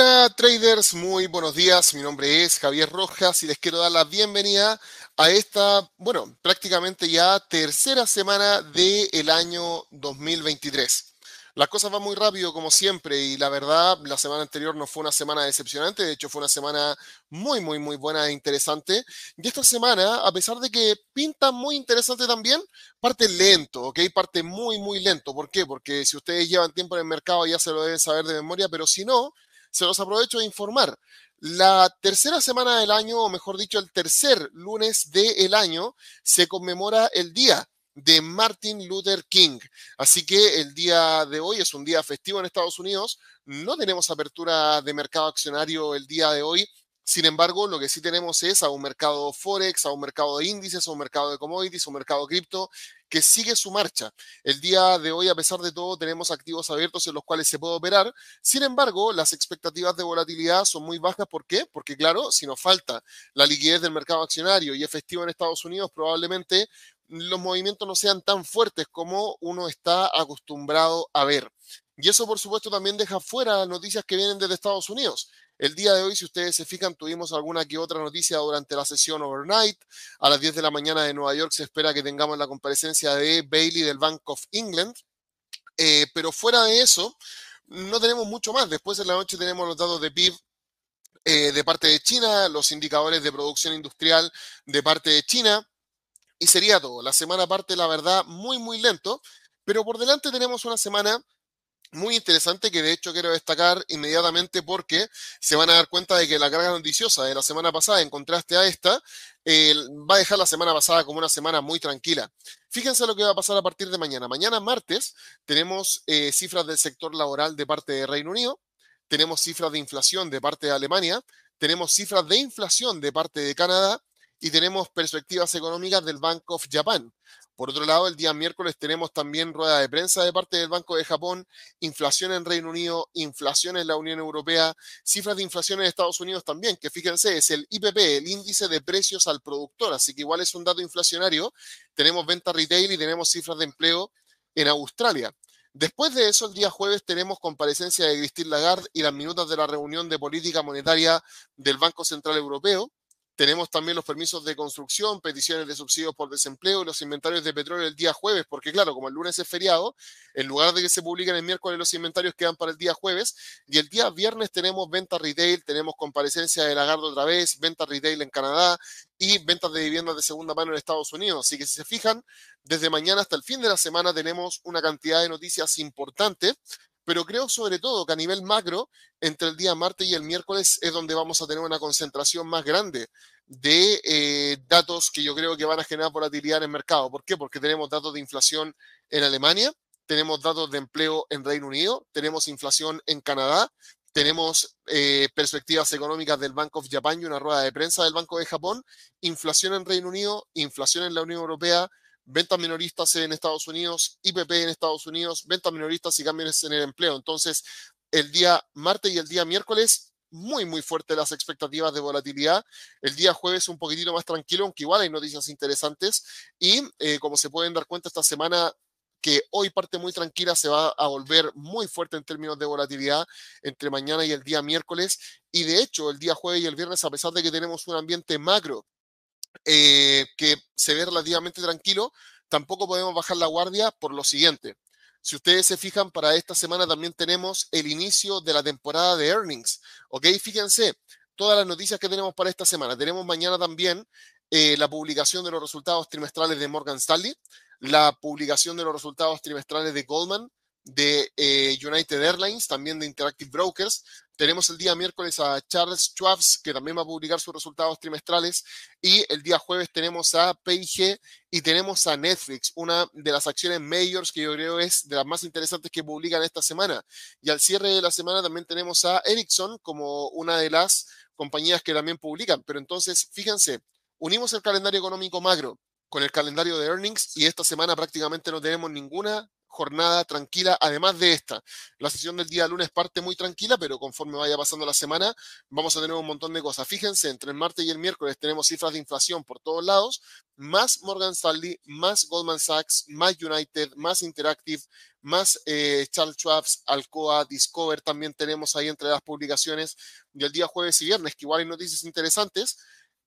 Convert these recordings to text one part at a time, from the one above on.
Hola traders, muy buenos días. Mi nombre es Javier Rojas y les quiero dar la bienvenida a esta, bueno, prácticamente ya tercera semana del año 2023. Las cosas van muy rápido como siempre y la verdad la semana anterior no fue una semana decepcionante, de hecho fue una semana muy, muy, muy buena e interesante. Y esta semana, a pesar de que pinta muy interesante también, parte lento, ¿ok? Parte muy, muy lento. ¿Por qué? Porque si ustedes llevan tiempo en el mercado ya se lo deben saber de memoria, pero si no, se los aprovecho de informar. La tercera semana del año, o mejor dicho, el tercer lunes del año, se conmemora el día de Martin Luther King. Así que el día de hoy es un día festivo en Estados Unidos. No tenemos apertura de mercado accionario el día de hoy. Sin embargo, lo que sí tenemos es a un mercado forex, a un mercado de índices, a un mercado de commodities, a un mercado cripto que sigue su marcha. El día de hoy, a pesar de todo, tenemos activos abiertos en los cuales se puede operar. Sin embargo, las expectativas de volatilidad son muy bajas. ¿Por qué? Porque, claro, si nos falta la liquidez del mercado accionario y efectivo en Estados Unidos, probablemente los movimientos no sean tan fuertes como uno está acostumbrado a ver. Y eso, por supuesto, también deja fuera noticias que vienen desde Estados Unidos. El día de hoy, si ustedes se fijan, tuvimos alguna que otra noticia durante la sesión overnight. A las 10 de la mañana de Nueva York se espera que tengamos la comparecencia de Bailey del Bank of England. Eh, pero fuera de eso, no tenemos mucho más. Después en la noche tenemos los datos de PIB eh, de parte de China, los indicadores de producción industrial de parte de China. Y sería todo. La semana parte, la verdad, muy, muy lento. Pero por delante tenemos una semana muy interesante que de hecho quiero destacar inmediatamente porque se van a dar cuenta de que la carga noticiosa de la semana pasada, en contraste a esta, va a dejar la semana pasada como una semana muy tranquila. Fíjense lo que va a pasar a partir de mañana. Mañana martes tenemos eh, cifras del sector laboral de parte de Reino Unido, tenemos cifras de inflación de parte de Alemania, tenemos cifras de inflación de parte de Canadá y tenemos perspectivas económicas del Bank of Japan. Por otro lado, el día miércoles tenemos también rueda de prensa de parte del Banco de Japón, inflación en Reino Unido, inflación en la Unión Europea, cifras de inflación en Estados Unidos también, que fíjense, es el IPP, el índice de precios al productor, así que igual es un dato inflacionario. Tenemos venta retail y tenemos cifras de empleo en Australia. Después de eso, el día jueves tenemos comparecencia de Christine Lagarde y las minutas de la reunión de política monetaria del Banco Central Europeo. Tenemos también los permisos de construcción, peticiones de subsidios por desempleo los inventarios de petróleo el día jueves, porque claro, como el lunes es feriado, en lugar de que se publiquen el miércoles los inventarios quedan para el día jueves y el día viernes tenemos venta retail, tenemos comparecencia de Lagardo otra vez, venta retail en Canadá y ventas de viviendas de segunda mano en Estados Unidos. Así que si se fijan, desde mañana hasta el fin de la semana tenemos una cantidad de noticias importantes pero creo sobre todo que a nivel macro, entre el día martes y el miércoles es donde vamos a tener una concentración más grande de eh, datos que yo creo que van a generar volatilidad en el mercado. ¿Por qué? Porque tenemos datos de inflación en Alemania, tenemos datos de empleo en Reino Unido, tenemos inflación en Canadá, tenemos eh, perspectivas económicas del Bank of Japan y una rueda de prensa del Banco de Japón, inflación en Reino Unido, inflación en la Unión Europea, ventas minoristas en Estados Unidos, IPP en Estados Unidos, ventas minoristas y cambios en el empleo. Entonces, el día martes y el día miércoles, muy, muy fuerte las expectativas de volatilidad. El día jueves un poquitito más tranquilo, aunque igual hay noticias interesantes. Y eh, como se pueden dar cuenta, esta semana que hoy parte muy tranquila se va a volver muy fuerte en términos de volatilidad entre mañana y el día miércoles. Y de hecho, el día jueves y el viernes, a pesar de que tenemos un ambiente macro eh, que se ve relativamente tranquilo, tampoco podemos bajar la guardia por lo siguiente. Si ustedes se fijan, para esta semana también tenemos el inicio de la temporada de earnings. ¿Ok? Fíjense, todas las noticias que tenemos para esta semana. Tenemos mañana también eh, la publicación de los resultados trimestrales de Morgan Stanley, la publicación de los resultados trimestrales de Goldman, de eh, United Airlines, también de Interactive Brokers. Tenemos el día miércoles a Charles Schwab, que también va a publicar sus resultados trimestrales. Y el día jueves tenemos a P&G y tenemos a Netflix, una de las acciones mayors que yo creo es de las más interesantes que publican esta semana. Y al cierre de la semana también tenemos a Ericsson como una de las compañías que también publican. Pero entonces, fíjense, unimos el calendario económico macro con el calendario de earnings y esta semana prácticamente no tenemos ninguna jornada tranquila, además de esta. La sesión del día lunes parte muy tranquila, pero conforme vaya pasando la semana, vamos a tener un montón de cosas. Fíjense, entre el martes y el miércoles tenemos cifras de inflación por todos lados, más Morgan Stanley, más Goldman Sachs, más United, más Interactive, más eh, Charles Schwab, Alcoa, Discover, también tenemos ahí entre las publicaciones del día jueves y viernes, que igual hay noticias interesantes.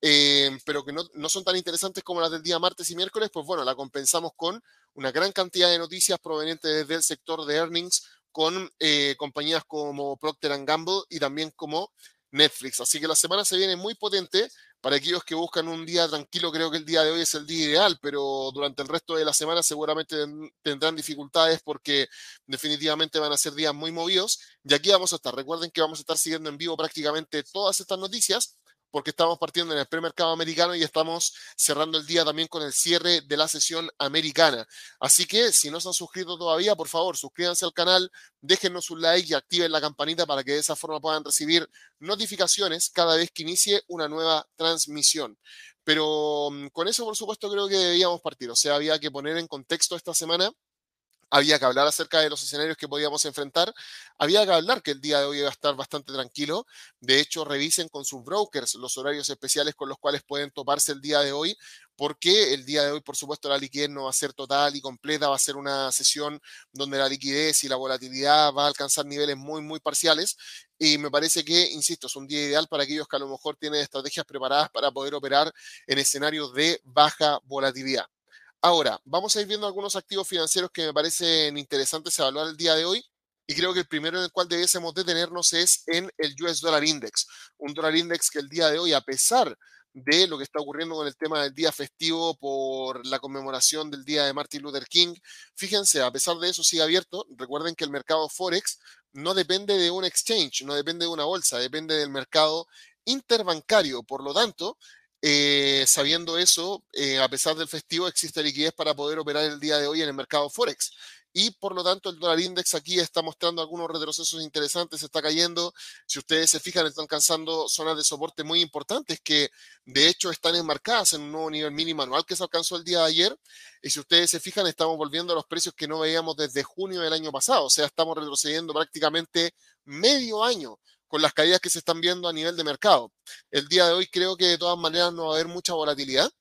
Eh, pero que no, no, son tan interesantes como las del día martes y miércoles, pues bueno, la compensamos con una gran cantidad de noticias provenientes del sector de earnings con eh, compañías como Procter Gamble y también como Netflix. Así que la semana se viene muy potente. Para aquellos que buscan un día tranquilo, creo que el día de hoy es el día ideal, pero durante el resto de la semana seguramente tendrán dificultades porque definitivamente van a ser días muy movidos. Y aquí vamos a estar. Recuerden que vamos a estar siguiendo en vivo prácticamente todas estas noticias porque estamos partiendo en el premercado americano y estamos cerrando el día también con el cierre de la sesión americana. Así que si no se han suscrito todavía, por favor, suscríbanse al canal, déjenos un like y activen la campanita para que de esa forma puedan recibir notificaciones cada vez que inicie una nueva transmisión. Pero mm, con eso, por supuesto, creo que debíamos partir. O sea, había que poner en contexto esta semana había que hablar acerca de los escenarios que podíamos enfrentar, había que hablar que el día de hoy iba a estar bastante tranquilo. De hecho, revisen con sus brokers los horarios especiales con los cuales pueden toparse el día de hoy, porque el día de hoy, por supuesto, la liquidez no va a ser total y completa, va a ser una sesión donde la liquidez y la volatilidad va a alcanzar niveles muy, muy parciales. Y me parece que, insisto, es un día ideal para aquellos que a lo mejor tienen estrategias preparadas para poder operar en escenarios de baja volatilidad. Ahora, vamos a ir viendo algunos activos financieros que me parecen interesantes evaluar el día de hoy. Y creo que el primero en el cual debiésemos detenernos es en el US Dollar Index. Un dólar index que el día de hoy, a pesar de lo que está ocurriendo con el tema del día festivo por la conmemoración del día de Martin Luther King, fíjense, a pesar de eso sigue abierto. Recuerden que el mercado Forex no depende de un exchange, no depende de una bolsa, depende del mercado interbancario. Por lo tanto, eh, sabiendo eso, eh, a pesar del festivo, existe liquidez para poder operar el día de hoy en el mercado Forex. Y por lo tanto, el dólar index aquí está mostrando algunos retrocesos interesantes, está cayendo. Si ustedes se fijan, están alcanzando zonas de soporte muy importantes que de hecho están enmarcadas en un nuevo nivel mínimo anual que se alcanzó el día de ayer. Y si ustedes se fijan, estamos volviendo a los precios que no veíamos desde junio del año pasado. O sea, estamos retrocediendo prácticamente medio año con las caídas que se están viendo a nivel de mercado. El día de hoy creo que de todas maneras no va a haber mucha volatilidad.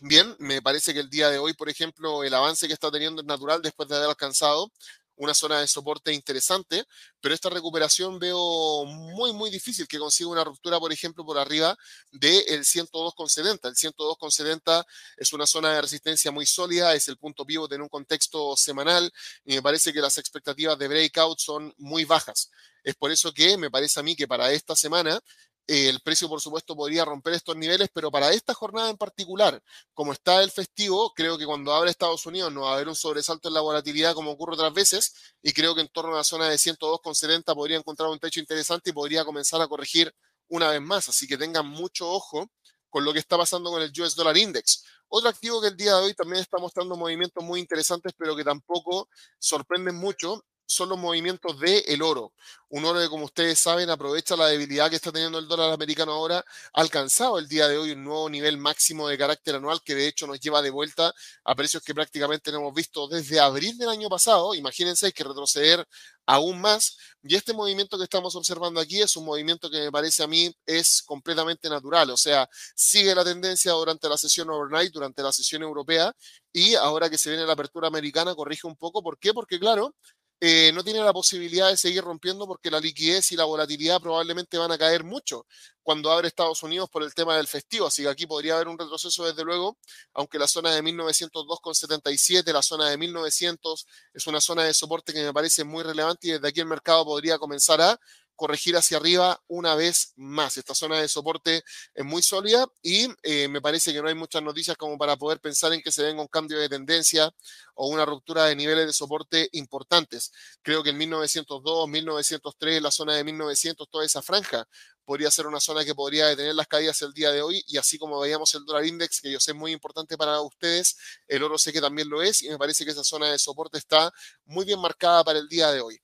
Bien, me parece que el día de hoy, por ejemplo, el avance que está teniendo es natural después de haber alcanzado una zona de soporte interesante, pero esta recuperación veo muy, muy difícil que consiga una ruptura, por ejemplo, por arriba del 102,70. El 102,70 es una zona de resistencia muy sólida, es el punto pivot en un contexto semanal y me parece que las expectativas de breakout son muy bajas. Es por eso que me parece a mí que para esta semana el precio, por supuesto, podría romper estos niveles, pero para esta jornada en particular, como está el festivo, creo que cuando abre Estados Unidos no va a haber un sobresalto en la volatilidad como ocurre otras veces, y creo que en torno a la zona de 102,70 podría encontrar un techo interesante y podría comenzar a corregir una vez más. Así que tengan mucho ojo con lo que está pasando con el US Dollar Index. Otro activo que el día de hoy también está mostrando movimientos muy interesantes, pero que tampoco sorprenden mucho, son los movimientos del el oro. Un oro que, como ustedes saben, aprovecha la debilidad que está teniendo el dólar americano ahora, ha alcanzado el día de hoy un nuevo nivel máximo de carácter anual que de hecho nos lleva de vuelta a precios que prácticamente no hemos visto desde abril del año pasado. Imagínense, que retroceder aún más. Y este movimiento que estamos observando aquí es un movimiento que me parece a mí es completamente natural. O sea, sigue la tendencia durante la sesión overnight, durante la sesión europea, y ahora que se viene la apertura americana, corrige un poco. ¿Por qué? Porque, claro, eh, no tiene la posibilidad de seguir rompiendo porque la liquidez y la volatilidad probablemente van a caer mucho cuando abre Estados Unidos por el tema del festivo. Así que aquí podría haber un retroceso desde luego, aunque la zona de 1902,77, la zona de 1900 es una zona de soporte que me parece muy relevante y desde aquí el mercado podría comenzar a corregir hacia arriba una vez más. Esta zona de soporte es muy sólida y eh, me parece que no hay muchas noticias como para poder pensar en que se venga un cambio de tendencia o una ruptura de niveles de soporte importantes. Creo que en 1902, 1903, la zona de 1900, toda esa franja podría ser una zona que podría detener las caídas el día de hoy y así como veíamos el dólar index, que yo sé muy importante para ustedes, el oro sé que también lo es y me parece que esa zona de soporte está muy bien marcada para el día de hoy.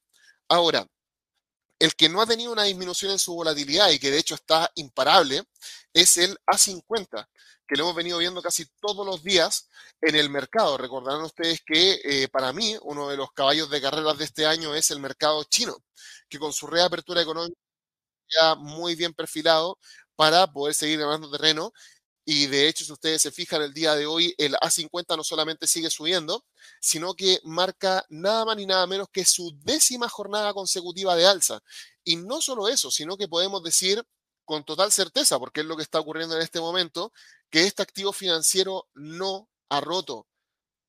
Ahora, El que no ha tenido una disminución en su volatilidad y que de hecho está imparable es el A50, que lo hemos venido viendo casi todos los días en el mercado. Recordarán ustedes que eh, para mí uno de los caballos de carreras de este año es el mercado chino, que con su reapertura económica muy bien perfilado para poder seguir ganando terreno. Y de hecho, si ustedes se fijan, el día de hoy el A50 no solamente sigue subiendo, sino que marca nada más ni nada menos que su décima jornada consecutiva de alza. Y no solo eso, sino que podemos decir con total certeza, porque es lo que está ocurriendo en este momento, que este activo financiero no ha roto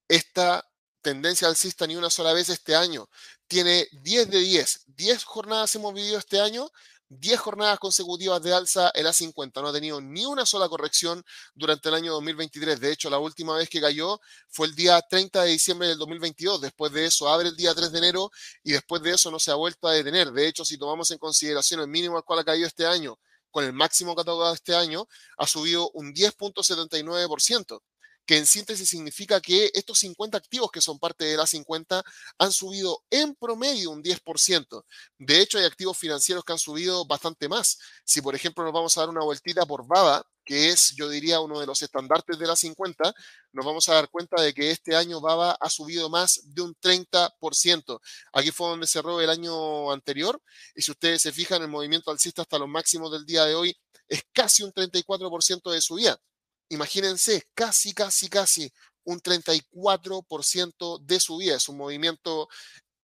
esta tendencia alcista ni una sola vez este año. Tiene 10 de 10. 10 jornadas hemos vivido este año 10 jornadas consecutivas de alza el A50. No ha tenido ni una sola corrección durante el año 2023. De hecho, la última vez que cayó fue el día 30 de diciembre del 2022. Después de eso, abre el día 3 de enero y después de eso no se ha vuelto a detener. De hecho, si tomamos en consideración el mínimo al cual ha caído este año con el máximo catalogado este año, ha subido un 10.79% que en síntesis significa que estos 50 activos que son parte de la 50 han subido en promedio un 10%. De hecho, hay activos financieros que han subido bastante más. Si, por ejemplo, nos vamos a dar una vueltita por BABA, que es, yo diría, uno de los estandartes de la 50, nos vamos a dar cuenta de que este año BABA ha subido más de un 30%. Aquí fue donde cerró el año anterior, y si ustedes se fijan, el movimiento alcista hasta los máximos del día de hoy es casi un 34% de subida imagínense, casi, casi, casi un 34% de subida. Es un movimiento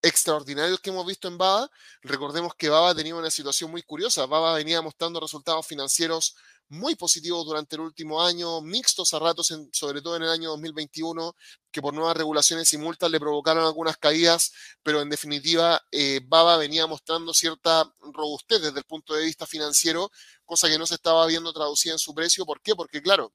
extraordinario que hemos visto en Baba. Recordemos que Baba tenía una situación muy curiosa. Baba venía mostrando resultados financieros muy positivos durante el último año, mixtos a ratos, sobre todo en el año 2021, que por nuevas regulaciones y multas le provocaron algunas caídas, pero en definitiva eh, Baba venía mostrando cierta robustez desde el punto de vista financiero, cosa que no se estaba viendo traducida en su precio. ¿Por qué? Porque claro,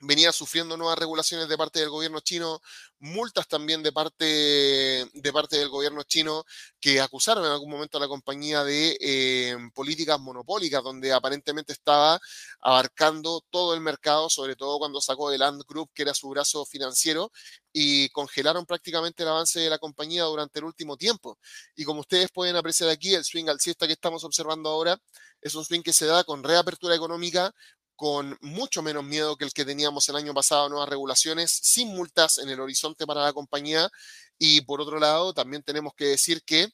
venía sufriendo nuevas regulaciones de parte del gobierno chino, multas también de parte, de parte del gobierno chino que acusaron en algún momento a la compañía de eh, políticas monopólicas, donde aparentemente estaba abarcando todo el mercado, sobre todo cuando sacó el Land Group, que era su brazo financiero, y congelaron prácticamente el avance de la compañía durante el último tiempo. Y como ustedes pueden apreciar aquí, el swing alcista que estamos observando ahora es un swing que se da con reapertura económica, con mucho menos miedo que el que teníamos el año pasado, nuevas regulaciones, sin multas en el horizonte para la compañía. Y por otro lado, también tenemos que decir que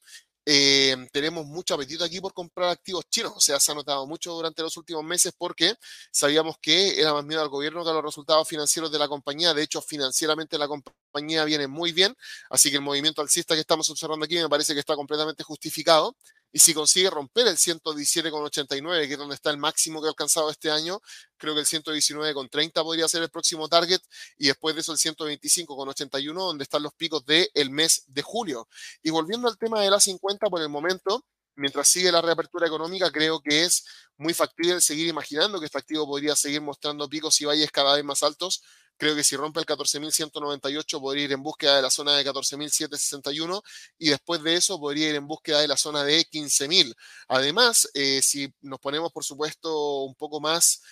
eh, tenemos mucho apetito aquí por comprar activos chinos. O sea, se ha notado mucho durante los últimos meses porque sabíamos que era más miedo al gobierno que a los resultados financieros de la compañía. De hecho, financieramente la compañía viene muy bien. Así que el movimiento alcista que estamos observando aquí me parece que está completamente justificado. Y si consigue romper el 117,89, que es donde está el máximo que ha alcanzado este año, creo que el 119,30 podría ser el próximo target. Y después de eso el 125,81, donde están los picos del mes de julio. Y volviendo al tema de la 50, por el momento, mientras sigue la reapertura económica, creo que es muy factible seguir imaginando que este activo podría seguir mostrando picos y valles cada vez más altos Creo que si rompe el 14.198 podría ir en búsqueda de la zona de 14.761 y después de eso podría ir en búsqueda de la zona de 15.000. Además, eh, si nos ponemos, por supuesto, un poco más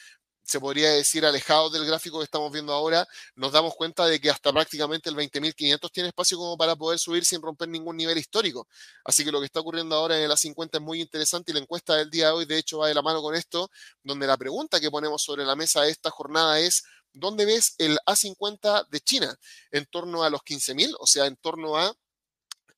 se podría decir, alejados del gráfico que estamos viendo ahora, nos damos cuenta de que hasta prácticamente el 20.500 tiene espacio como para poder subir sin romper ningún nivel histórico. Así que lo que está ocurriendo ahora en el A50 es muy interesante y la encuesta del día de hoy, de hecho, va de la mano con esto, donde la pregunta que ponemos sobre la mesa de esta jornada es, ¿dónde ves el A50 de China? En torno a los 15.000, o sea, en torno a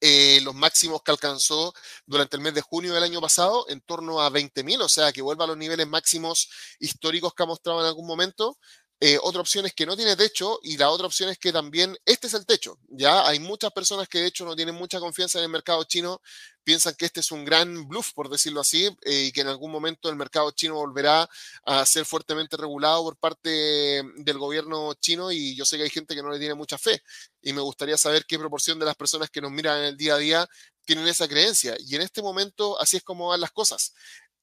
eh, los máximos que alcanzó durante el mes de junio del año pasado, en torno a 20.000, o sea, que vuelva a los niveles máximos históricos que ha mostrado en algún momento. Eh, otra opción es que no tiene techo y la otra opción es que también este es el techo. Ya hay muchas personas que de hecho no tienen mucha confianza en el mercado chino, piensan que este es un gran bluff, por decirlo así, eh, y que en algún momento el mercado chino volverá a ser fuertemente regulado por parte del gobierno chino y yo sé que hay gente que no le tiene mucha fe y me gustaría saber qué proporción de las personas que nos miran en el día a día tienen esa creencia. Y en este momento así es como van las cosas.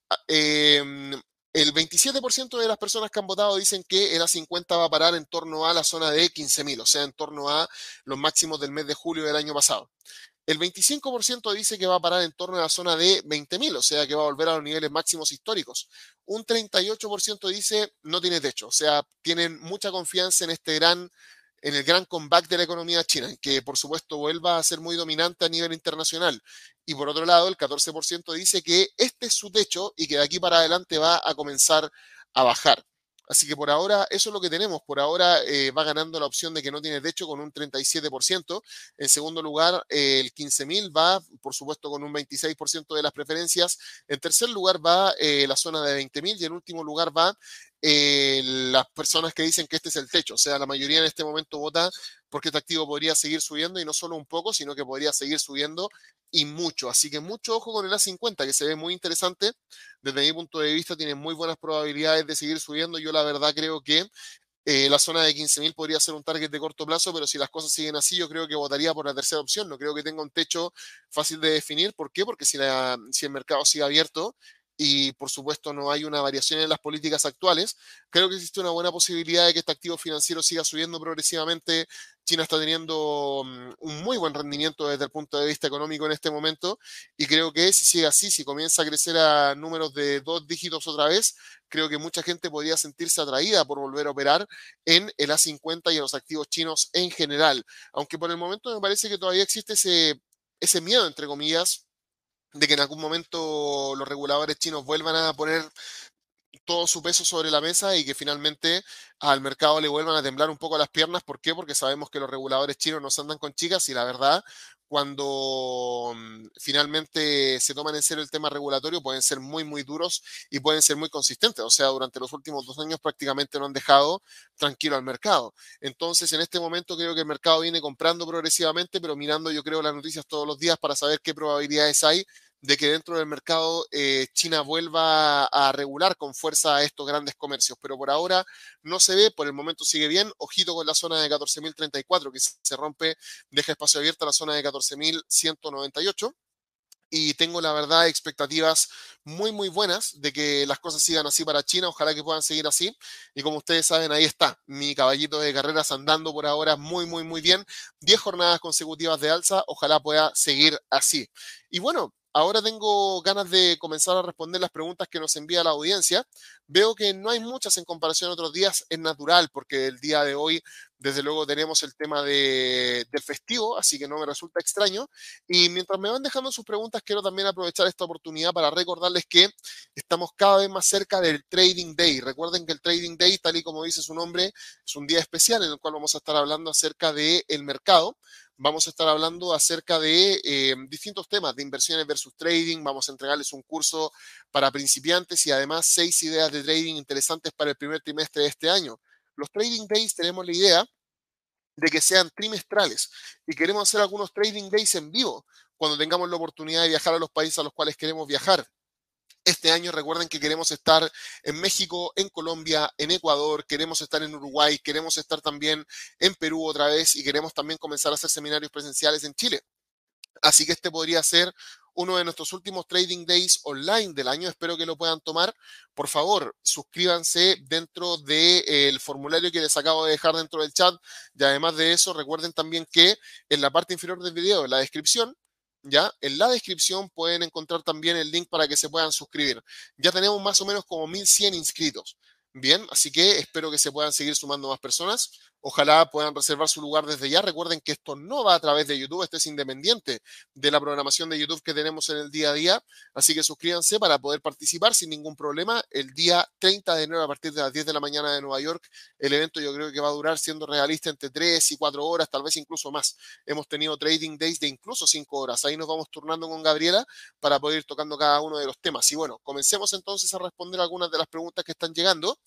Ah, em, el 27% de las personas que han votado dicen que el A50 va a parar en torno a la zona de 15.000, o sea, en torno a los máximos del mes de julio del año pasado. El 25% dice que va a parar en torno a la zona de 20.000, o sea, que va a volver a los niveles máximos históricos. Un 38% dice no tiene techo, o sea, tienen mucha confianza en este gran en el gran comeback de la economía china, que por supuesto vuelva a ser muy dominante a nivel internacional. Y por otro lado, el 14% dice que este es su techo y que de aquí para adelante va a comenzar a bajar. Así que por ahora eso es lo que tenemos. Por ahora eh, va ganando la opción de que no tiene techo con un 37%. En segundo lugar, eh, el 15.000 va, por supuesto, con un 26% de las preferencias. En tercer lugar va eh, la zona de 20.000 y en último lugar va las personas que dicen que este es el techo. O sea, la mayoría en este momento vota porque este activo podría seguir subiendo y no solo un poco, sino que podría seguir subiendo y mucho. Así que mucho ojo con el A50, que se ve muy interesante. Desde mi punto de vista, tiene muy buenas probabilidades de seguir subiendo. Yo la verdad creo que eh, la zona de 15.000 podría ser un target de corto plazo, pero si las cosas siguen así, yo creo que votaría por la tercera opción. No creo que tenga un techo fácil de definir. ¿Por qué? Porque si el mercado sigue abierto, y por supuesto no hay una variación en las políticas actuales, creo que existe una buena posibilidad de que este activo financiero siga subiendo progresivamente. China está teniendo mm, un muy buen rendimiento desde el punto de vista económico en este momento y creo que si sigue así, si comienza a crecer a números de dos dígitos otra vez, creo que mucha gente podría sentirse atraída por volver a operar en el A50 y en los activos chinos en general. Aunque por el momento me parece que todavía existe ese, ese miedo, entre comillas, de que en algún momento los reguladores chinos vuelvan a poner todo su peso sobre la mesa y que finalmente al mercado le vuelvan a temblar un poco las piernas. ¿Por qué? Porque sabemos que los reguladores chinos no se andan con chicas y la verdad, cuando mm, finalmente se toman en serio el tema regulatorio, pueden ser muy, muy duros y pueden ser muy consistentes. O sea, durante los últimos dos años prácticamente no han dejado tranquilo al mercado. Entonces, en este momento creo que el mercado viene comprando progresivamente, pero mirando yo creo las noticias todos los días para saber qué probabilidades hay de que dentro del mercado eh, China vuelva a regular con fuerza a estos grandes comercios. Pero por ahora no se ve, por el momento sigue bien. Ojito con la zona de 14.034 que se rompe, deja espacio abierto a la zona de 14.198 y tengo la verdad expectativas muy muy buenas de que las cosas sigan así para China, ojalá que puedan seguir así y como ustedes saben ahí está mi caballito de carreras andando por ahora muy muy muy bien, 10 jornadas consecutivas de alza, ojalá pueda seguir así. Y bueno, Ahora tengo ganas de comenzar a responder las preguntas que nos envía la audiencia. Veo que no hay muchas en comparación a otros días, es natural porque el día de hoy, desde luego, tenemos el tema de, del festivo, así que no me resulta extraño. Y mientras me van dejando sus preguntas, quiero también aprovechar esta oportunidad para recordarles que estamos cada vez más cerca del Trading Day. Recuerden que el Trading Day, tal y como dice su nombre, es un día especial en el cual vamos a estar hablando acerca del el mercado vamos a estar hablando acerca de eh, distintos temas de inversiones versus trading. Vamos a entregarles un curso para principiantes y además seis ideas de trading interesantes para el primer trimestre de este año. Los trading days tenemos la idea de que sean trimestrales y queremos hacer algunos trading days en vivo cuando tengamos la oportunidad de viajar a los países a los cuales queremos viajar. Este año recuerden que queremos estar en México, en Colombia, en Ecuador, queremos estar en Uruguay, queremos estar también en Perú otra vez y queremos también comenzar a hacer seminarios presenciales en Chile. Así que este podría ser uno de nuestros últimos trading days online del año. Espero que lo puedan tomar. Por favor, suscríbanse dentro del formulario que les acabo de dejar dentro del chat. Y además de eso, recuerden también que en la parte inferior del video, en la descripción, ¿ya? En la descripción pueden encontrar también el link para que se puedan suscribir. Ya tenemos más o menos como 1100 inscritos. Bien, así que espero que se puedan seguir sumando más personas. Ojalá puedan reservar su lugar desde ya. Recuerden que esto no va a través de YouTube, este es independiente de la programación de YouTube que tenemos en el día a día. Así que suscríbanse para poder participar sin ningún problema. El día 30 de enero a partir de las 10 de la mañana de Nueva York, el evento yo creo que va a durar siendo realista entre 3 y 4 horas, tal vez incluso más. Hemos tenido trading days de incluso 5 horas. Ahí nos vamos turnando con Gabriela para poder ir tocando cada uno de los temas. Y bueno, comencemos entonces a responder algunas de las preguntas que están llegando.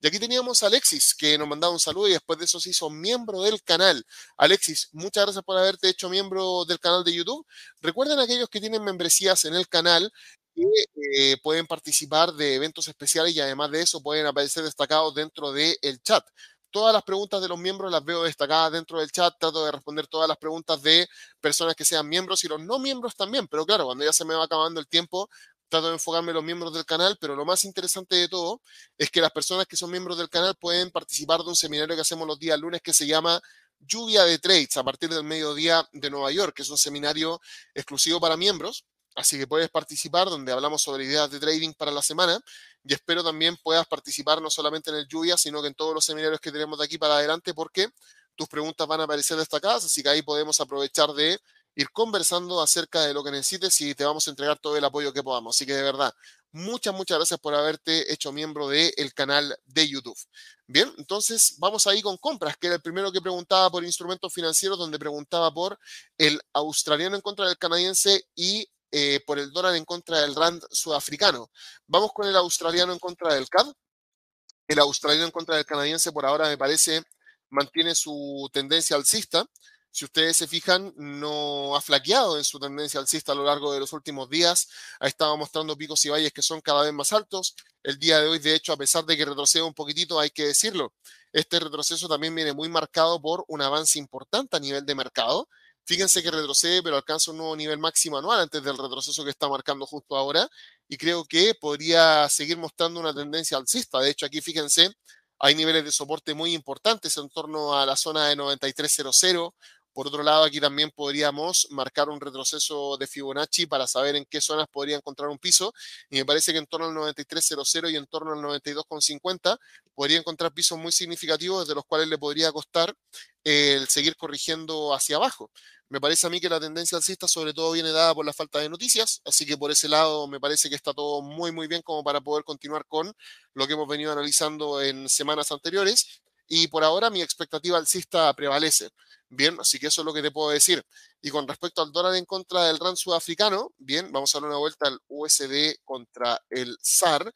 Y aquí teníamos a Alexis, que nos mandaba un saludo y después de eso se hizo miembro del canal. Alexis, muchas gracias por haberte hecho miembro del canal de YouTube. Recuerden aquellos que tienen membresías en el canal que eh, pueden participar de eventos especiales y además de eso pueden aparecer destacados dentro del chat. Todas las preguntas de los miembros las veo destacadas dentro del chat. Trato de responder todas las preguntas de personas que sean miembros y los no miembros también. Pero claro, cuando ya se me va acabando el tiempo, trato de enfocarme en los miembros del canal, pero lo más interesante de todo es que las personas que son miembros del canal pueden participar de un seminario que hacemos los días lunes que se llama Lluvia de Trades a partir del mediodía de Nueva York, que es un seminario exclusivo para miembros. Así que puedes participar donde hablamos sobre ideas de trading para la semana y espero también puedas participar no solamente en el Lluvia, sino que en todos los seminarios que tenemos de aquí para adelante porque tus preguntas van a aparecer destacadas, así que ahí podemos aprovechar de ir conversando acerca de lo que necesites y te vamos a entregar todo el apoyo que podamos. Así que de verdad, muchas, muchas gracias por haberte hecho miembro del canal de YouTube. Bien, entonces vamos ahí con compras, que era el primero que preguntaba por instrumentos financieros, donde preguntaba por el australiano en contra del canadiense y eh, por el dólar en contra del rand sudafricano. Vamos con el australiano en contra del CAD. El australiano en contra del canadiense por ahora me parece mantiene su tendencia alcista. Si ustedes se fijan, no ha flaqueado en su tendencia alcista a lo largo de los últimos días. Ha estado mostrando picos y valles que son cada vez más altos. El día de hoy, de hecho, a pesar de que retrocede un poquitito, hay que decirlo, este retroceso también viene muy marcado por un avance importante a nivel de mercado. Fíjense que retrocede, pero alcanza un nuevo nivel máximo anual antes del retroceso que está marcando justo ahora. Y creo que podría seguir mostrando una tendencia alcista. De hecho, aquí fíjense, hay niveles de soporte muy importantes en torno a la zona de 9300. Por otro lado, aquí también podríamos marcar un retroceso de Fibonacci para saber en qué zonas podría encontrar un piso. Y me parece que en torno al 9300 y en torno al 92,50 podría encontrar pisos muy significativos desde los cuales le podría costar el seguir corrigiendo hacia abajo. Me parece a mí que la tendencia alcista sobre todo viene dada por la falta de noticias, así que por ese lado me parece que está todo muy muy bien como para poder continuar con lo que hemos venido analizando en semanas anteriores y por ahora mi expectativa alcista prevalece. Bien, así que eso es lo que te puedo decir. Y con respecto al dólar en contra del RAN sudafricano, bien, vamos a dar una vuelta al USD contra el SAR.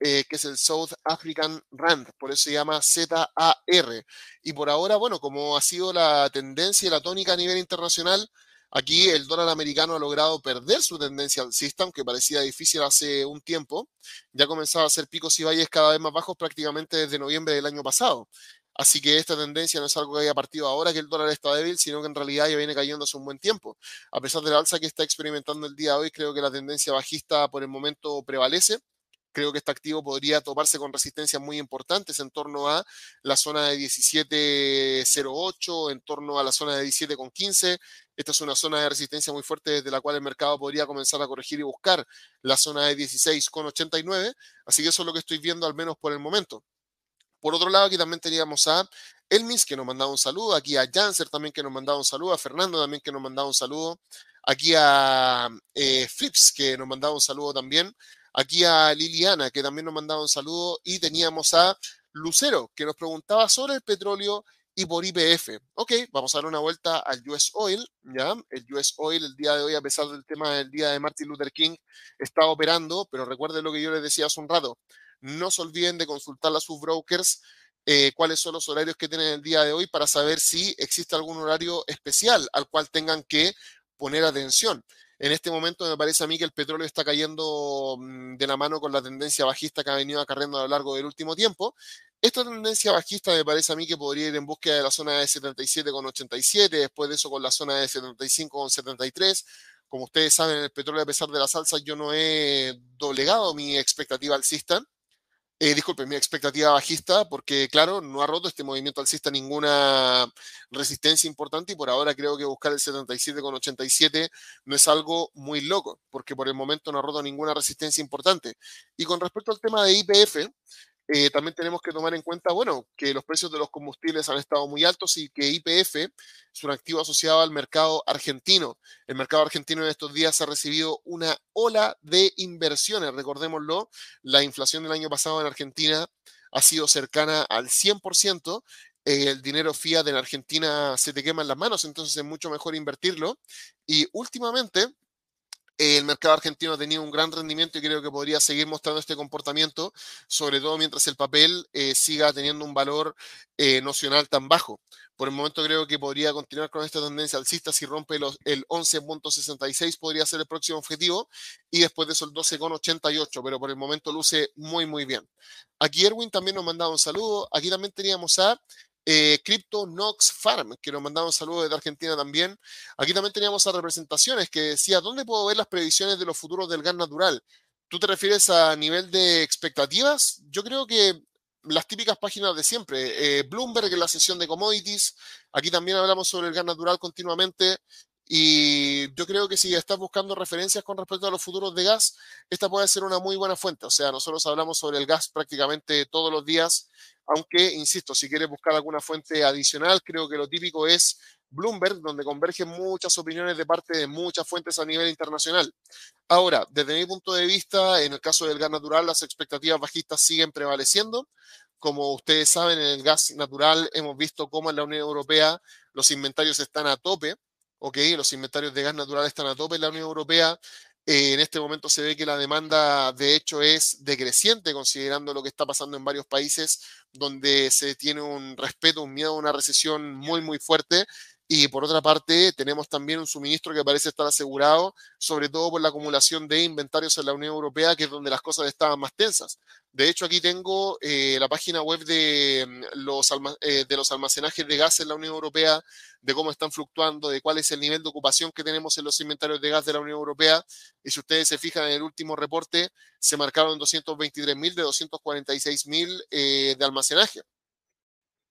Eh, que es el South African Rand, por eso se llama ZAR. Y por ahora, bueno, como ha sido la tendencia y la tónica a nivel internacional, aquí el dólar americano ha logrado perder su tendencia alcista, aunque parecía difícil hace un tiempo. Ya comenzaba a hacer picos y valles cada vez más bajos prácticamente desde noviembre del año pasado. Así que esta tendencia no es algo que haya partido ahora que el dólar está débil, sino que en realidad ya viene cayendo hace un buen tiempo. A pesar de la alza que está experimentando el día de hoy, creo que la tendencia bajista por el momento prevalece creo que este activo podría toparse con resistencias muy importantes en torno a la zona de 17.08, en torno a la zona de 17.15. Esta es una zona de resistencia muy fuerte desde la cual el mercado podría comenzar a corregir y buscar la zona de 16.89. Así que eso es lo que estoy viendo al menos por el momento. Por otro lado, aquí también teníamos a Elmis, que nos mandaba un saludo, aquí a Janser también que nos mandaba un saludo, a Fernando también que nos mandaba un saludo, aquí a eh, Flips que nos mandaba un saludo también, aquí a Liliana, que también nos mandaba un saludo, y teníamos a Lucero, que nos preguntaba sobre el petróleo y por IPF. Ok, vamos a dar una vuelta al US Oil, ¿ya? El US Oil el día de hoy, a pesar del tema del día de Martin Luther King, está operando, pero recuerden lo que yo les decía hace un rato. No se olviden de consultar a sus brokers eh, cuáles son los horarios que tienen el día de hoy para saber si existe algún horario especial al cual tengan que poner atención. En este momento me parece a mí que el petróleo está cayendo mm, de la mano con la tendencia bajista que ha venido acarreando a lo largo del último tiempo. Esta tendencia bajista me parece a mí que podría ir en búsqueda de la zona de 77,87, después de eso con la zona de 75,73. Como ustedes saben, el petróleo, a pesar de la salsa, yo no he doblegado mi expectativa alcista. Eh, disculpe, mi expectativa bajista, porque claro, no ha roto este movimiento alcista ninguna resistencia importante y por ahora creo que buscar el 77,87 no es algo muy loco, porque por el momento no ha roto ninguna resistencia importante. Y con respecto al tema de IPF, eh, también tenemos que tomar en cuenta, bueno, que los precios de los combustibles han estado muy altos y que IPF es un activo asociado al mercado argentino. El mercado argentino en estos días ha recibido una ola de inversiones. Recordémoslo, la inflación del año pasado en Argentina ha sido cercana al 100%. El dinero fiat en Argentina se te quema en las manos, entonces es mucho mejor invertirlo. Y últimamente, el mercado argentino ha tenido un gran rendimiento y creo que podría seguir mostrando este comportamiento, sobre todo mientras el papel eh, siga teniendo un valor eh, nocional tan bajo. Por el momento creo que podría continuar con esta tendencia alcista. Si rompe el 11.66 podría ser el próximo objetivo y después de eso el 12.88, pero por el momento luce muy, muy bien. Aquí Erwin también nos mandaba un saludo. Aquí también teníamos a eh, Crypto Nox Farm, que nos mandaba un saludo desde Argentina también. Aquí también teníamos a representaciones que decía, ¿dónde puedo ver las previsiones de los futuros del gas natural? ¿Tú te refieres a nivel de expectativas? Yo creo que las típicas páginas de siempre. Eh, Bloomberg en la sesión de commodities. Aquí también hablamos sobre el gas natural continuamente. Y yo creo que si estás buscando referencias con respecto a los futuros de gas, esta puede ser una muy buena fuente. O sea, nosotros hablamos sobre el gas prácticamente todos los días, aunque, insisto, si quieres buscar alguna fuente adicional, creo que lo típico es Bloomberg, donde convergen muchas opiniones de parte de muchas fuentes a nivel internacional. Ahora, desde mi punto de vista, en el caso del gas natural, las expectativas bajistas siguen prevaleciendo. Como ustedes saben, en el gas natural hemos visto cómo en la Unión Europea los inventarios están a tope. ¿Ok? Los inventarios de gas natural están a tope en la Unión Europea. Eh, en este momento se ve que la demanda, de hecho, es decreciente, considerando lo que está pasando en varios países donde se tiene un respeto, un miedo a una recesión muy, muy fuerte. Y por otra parte, tenemos también un suministro que parece estar asegurado, sobre todo por la acumulación de inventarios en la Unión Europea, que es donde las cosas estaban más tensas. De hecho, aquí tengo eh, la página web de mm, los, eh, de los almacenajes de gas en la Unión Europea, de cómo están fluctuando, de cuál es el nivel de ocupación que tenemos en los inventarios de gas de la Unión Europea. Y si ustedes se fijan en el último reporte, se marcaron 223.000 de 246.000 eh, de almacenaje.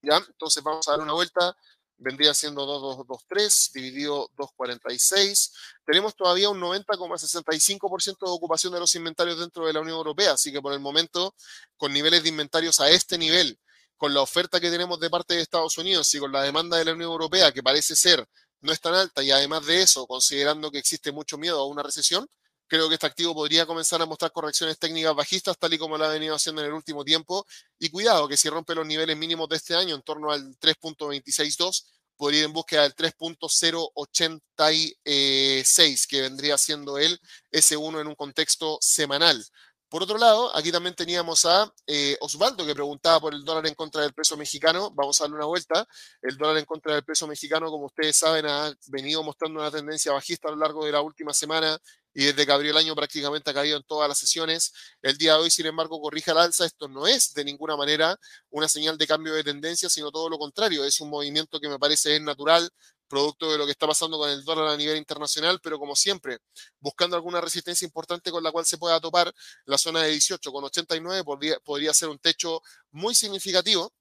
¿Ya? Entonces vamos a dar una vuelta vendría siendo 2223 dividido 246. Tenemos todavía un 90,65% de ocupación de los inventarios dentro de la Unión Europea, así que por el momento, con niveles de inventarios a este nivel, con la oferta que tenemos de parte de Estados Unidos y con la demanda de la Unión Europea, que parece ser no es tan alta, y además de eso, considerando que existe mucho miedo a una recesión, Creo que este activo podría comenzar a mostrar correcciones técnicas bajistas, tal y como lo ha venido haciendo en el último tiempo. Y cuidado, que si rompe los niveles mínimos de este año, en torno al 3.262, podría ir en búsqueda del 3.086, que vendría siendo el S1 en un contexto semanal. Por otro lado, aquí también teníamos a eh, Osvaldo que preguntaba por el dólar en contra del peso mexicano. Vamos a darle una vuelta. El dólar en contra del peso mexicano, como ustedes saben, ha venido mostrando una tendencia bajista a lo largo de la última semana y desde que abrió el año prácticamente ha caído en todas las sesiones. El día de hoy, sin embargo, corrige al alza. Esto no es de ninguna manera una señal de cambio de tendencia, sino todo lo contrario. Es un movimiento que me parece es natural, producto de lo que está pasando con el dólar a nivel internacional, pero como siempre, buscando alguna resistencia importante con la cual se pueda topar, la zona de 18 con 89 podría, podría ser un techo muy significativo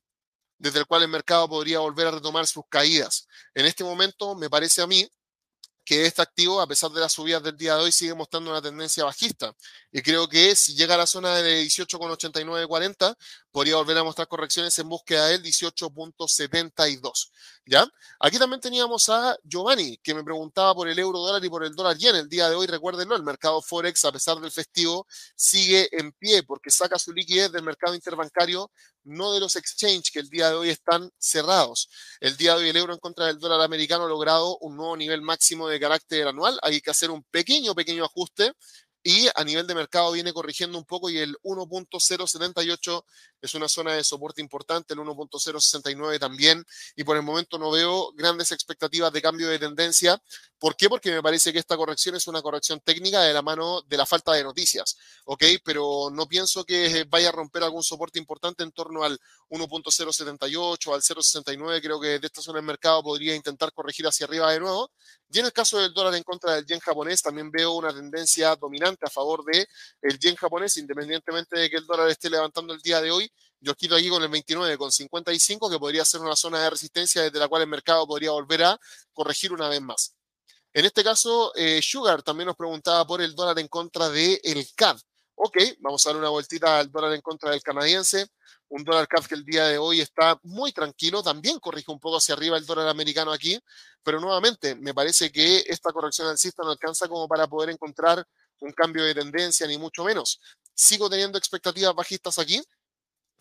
desde el cual el mercado podría volver a retomar sus caídas. En este momento, me parece a mí que este activo, a pesar de las subidas del día de hoy, sigue mostrando una tendencia bajista. Y creo que si llega a la zona de 18,8940, podría volver a mostrar correcciones en búsqueda del 18.72. ¿Ya? Aquí también teníamos a Giovanni, que me preguntaba por el euro dólar y por el dólar yen. El día de hoy, recuérdenlo, el mercado Forex, a pesar del festivo, sigue en pie porque saca su liquidez del mercado interbancario, no de los exchange que el día de hoy están cerrados. El día de hoy el euro en contra del dólar americano ha logrado un nuevo nivel máximo de carácter anual. Hay que hacer un pequeño, pequeño ajuste y a nivel de mercado viene corrigiendo un poco y el 1.078 es una zona de soporte importante, el 1.069 también, y por el momento no veo grandes expectativas de cambio de tendencia. ¿Por qué? Porque me parece que esta corrección es una corrección técnica de la mano de la falta de noticias, ¿ok? Pero no pienso que vaya a romper algún soporte importante en torno al 1.078, al 0.69, creo que de esta zona del mercado podría intentar corregir hacia arriba de nuevo. Y en el caso del dólar en contra del yen japonés, también veo una tendencia dominante a favor el yen japonés, independientemente de que el dólar esté levantando el día de hoy. Yo quito aquí con el 29,55, que podría ser una zona de resistencia desde la cual el mercado podría volver a corregir una vez más. En este caso, eh, Sugar también nos preguntaba por el dólar en contra del el CAD. Ok, vamos a dar una vueltita al dólar en contra del canadiense. Un dólar CAD que el día de hoy está muy tranquilo. También corrige un poco hacia arriba el dólar americano aquí. Pero nuevamente, me parece que esta corrección alcista no alcanza como para poder encontrar un cambio de tendencia, ni mucho menos. Sigo teniendo expectativas bajistas aquí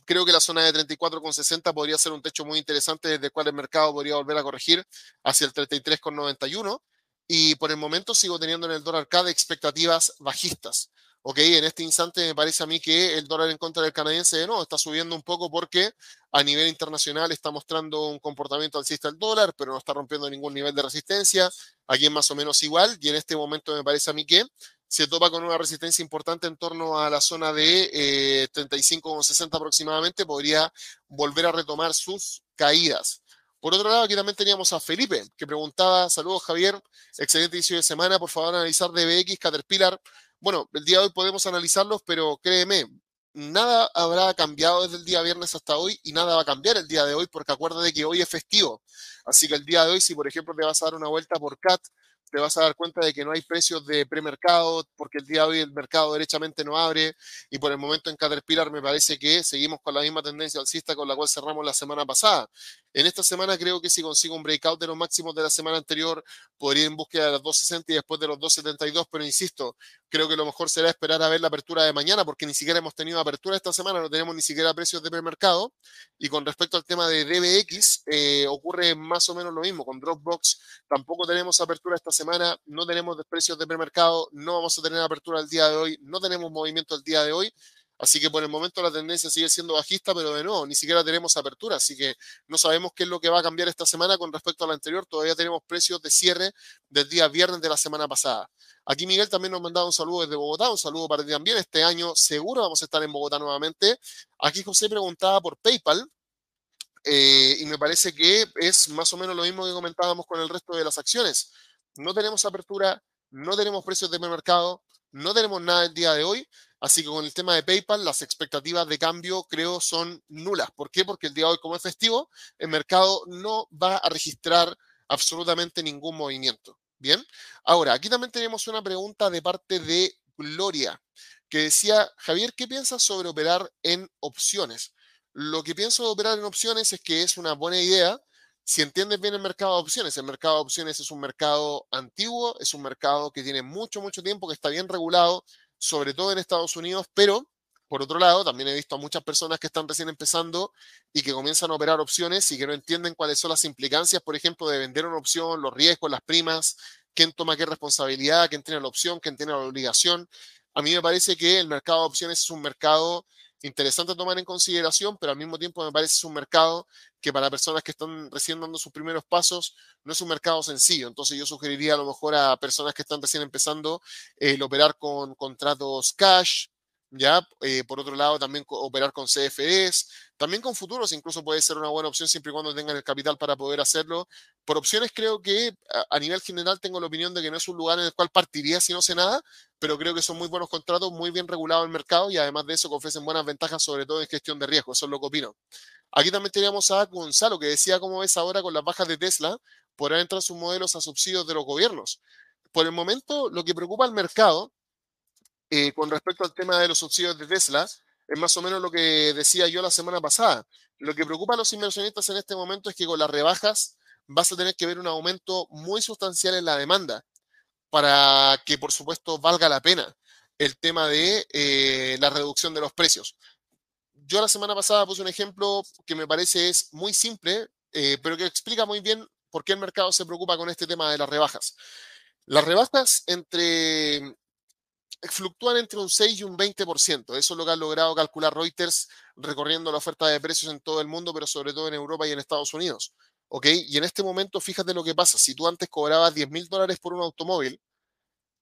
creo que la zona de 34,60 podría ser un techo muy interesante desde el cual el mercado podría volver a corregir hacia el 33,91. Y por el momento sigo teniendo en el dólar CAD expectativas bajistas. Ok, en este instante me parece a mí que el dólar en contra del canadiense nuevo está subiendo un poco porque a nivel internacional está mostrando un comportamiento alcista el dólar, pero no está rompiendo ningún nivel de resistencia. Aquí es más o menos igual y en este momento me parece a mí que se topa con una resistencia importante en torno a la zona de eh, 35,60 aproximadamente, podría volver a retomar sus caídas. Por otro lado, aquí también teníamos a Felipe, que preguntaba, saludos Javier, excelente inicio de semana, por favor analizar DBX, Caterpillar. Bueno, el día de hoy podemos analizarlos, pero créeme, nada habrá cambiado desde el día viernes hasta hoy y nada va a cambiar el día de hoy porque acuérdate que hoy es festivo. Así que el día de hoy, si por ejemplo te vas a dar una vuelta por CAT, te vas a dar cuenta de que no hay precios de premercado, porque el día de hoy el mercado derechamente no abre, y por el momento en Caterpillar me parece que seguimos con la misma tendencia alcista con la cual cerramos la semana pasada. En esta semana creo que si consigo un breakout de los máximos de la semana anterior, podría ir en búsqueda de los 260 y después de los 272, pero insisto, creo que lo mejor será esperar a ver la apertura de mañana, porque ni siquiera hemos tenido apertura esta semana, no tenemos ni siquiera precios de premercado. Y con respecto al tema de DBX, eh, ocurre más o menos lo mismo. Con Dropbox tampoco tenemos apertura esta semana, no tenemos precios de premercado, no vamos a tener apertura el día de hoy, no tenemos movimiento el día de hoy. Así que por el momento la tendencia sigue siendo bajista, pero de nuevo, ni siquiera tenemos apertura, así que no sabemos qué es lo que va a cambiar esta semana con respecto a la anterior. Todavía tenemos precios de cierre del día viernes de la semana pasada. Aquí Miguel también nos mandado un saludo desde Bogotá, un saludo para ti también. Este año seguro vamos a estar en Bogotá nuevamente. Aquí José preguntaba por PayPal. Eh, y me parece que es más o menos lo mismo que comentábamos con el resto de las acciones. No tenemos apertura, no tenemos precios de mercado, no tenemos nada el día de hoy. Así que con el tema de PayPal, las expectativas de cambio creo son nulas. ¿Por qué? Porque el día de hoy, como es festivo, el mercado no va a registrar absolutamente ningún movimiento. Bien, ahora aquí también tenemos una pregunta de parte de Gloria, que decía, Javier, ¿qué piensas sobre operar en opciones? Lo que pienso de operar en opciones es que es una buena idea si entiendes bien el mercado de opciones. El mercado de opciones es un mercado antiguo, es un mercado que tiene mucho, mucho tiempo, que está bien regulado, sobre todo en Estados Unidos, pero por otro lado, también he visto a muchas personas que están recién empezando y que comienzan a operar opciones y que no entienden cuáles son las implicancias, por ejemplo, de vender una opción, los riesgos, las primas, quién toma qué responsabilidad, quién tiene la opción, quién tiene la obligación. A mí me parece que el mercado de opciones es un mercado interesante tomar en consideración, pero al mismo tiempo me parece un mercado que para personas que están recién dando sus primeros pasos no es un mercado sencillo. Entonces yo sugeriría a lo mejor a personas que están recién empezando el operar con contratos cash, ¿ya? Eh, por otro lado, también operar con CFDs, también con futuros, incluso puede ser una buena opción siempre y cuando tengan el capital para poder hacerlo. Por opciones creo que a, nivel general tengo la opinión de que no es un lugar en el cual partiría si no sé nada, pero creo que son muy buenos contratos, muy bien regulados el mercado y además de eso que ofrecen buenas ventajas, sobre todo en gestión de riesgo, eso es lo que opino. Aquí también teníamos a Gonzalo que decía cómo ves ahora con las bajas de Tesla, podrán entrar sus modelos a subsidios de los gobiernos. Por el momento, lo que preocupa al mercado eh, con respecto al tema de los subsidios de Tesla, es más o menos lo que decía yo la semana pasada. Lo que preocupa a los inversionistas en este momento es que con las rebajas vas a tener que ver un aumento muy sustancial en la demanda para que, por supuesto, valga la pena el tema de eh, la reducción de los precios. Yo la semana pasada puse un ejemplo que me parece es muy simple, eh, pero que explica muy bien por qué el mercado se preocupa con este tema de las rebajas. Las rebajas entre fluctúan entre un 6 y un 20%. Eso es lo que ha logrado calcular Reuters recorriendo la oferta de precios en todo el mundo, pero sobre todo en Europa y en Estados Unidos. ¿Ok? Y en este momento, fíjate lo que pasa. Si tú antes cobrabas 10 mil dólares por un automóvil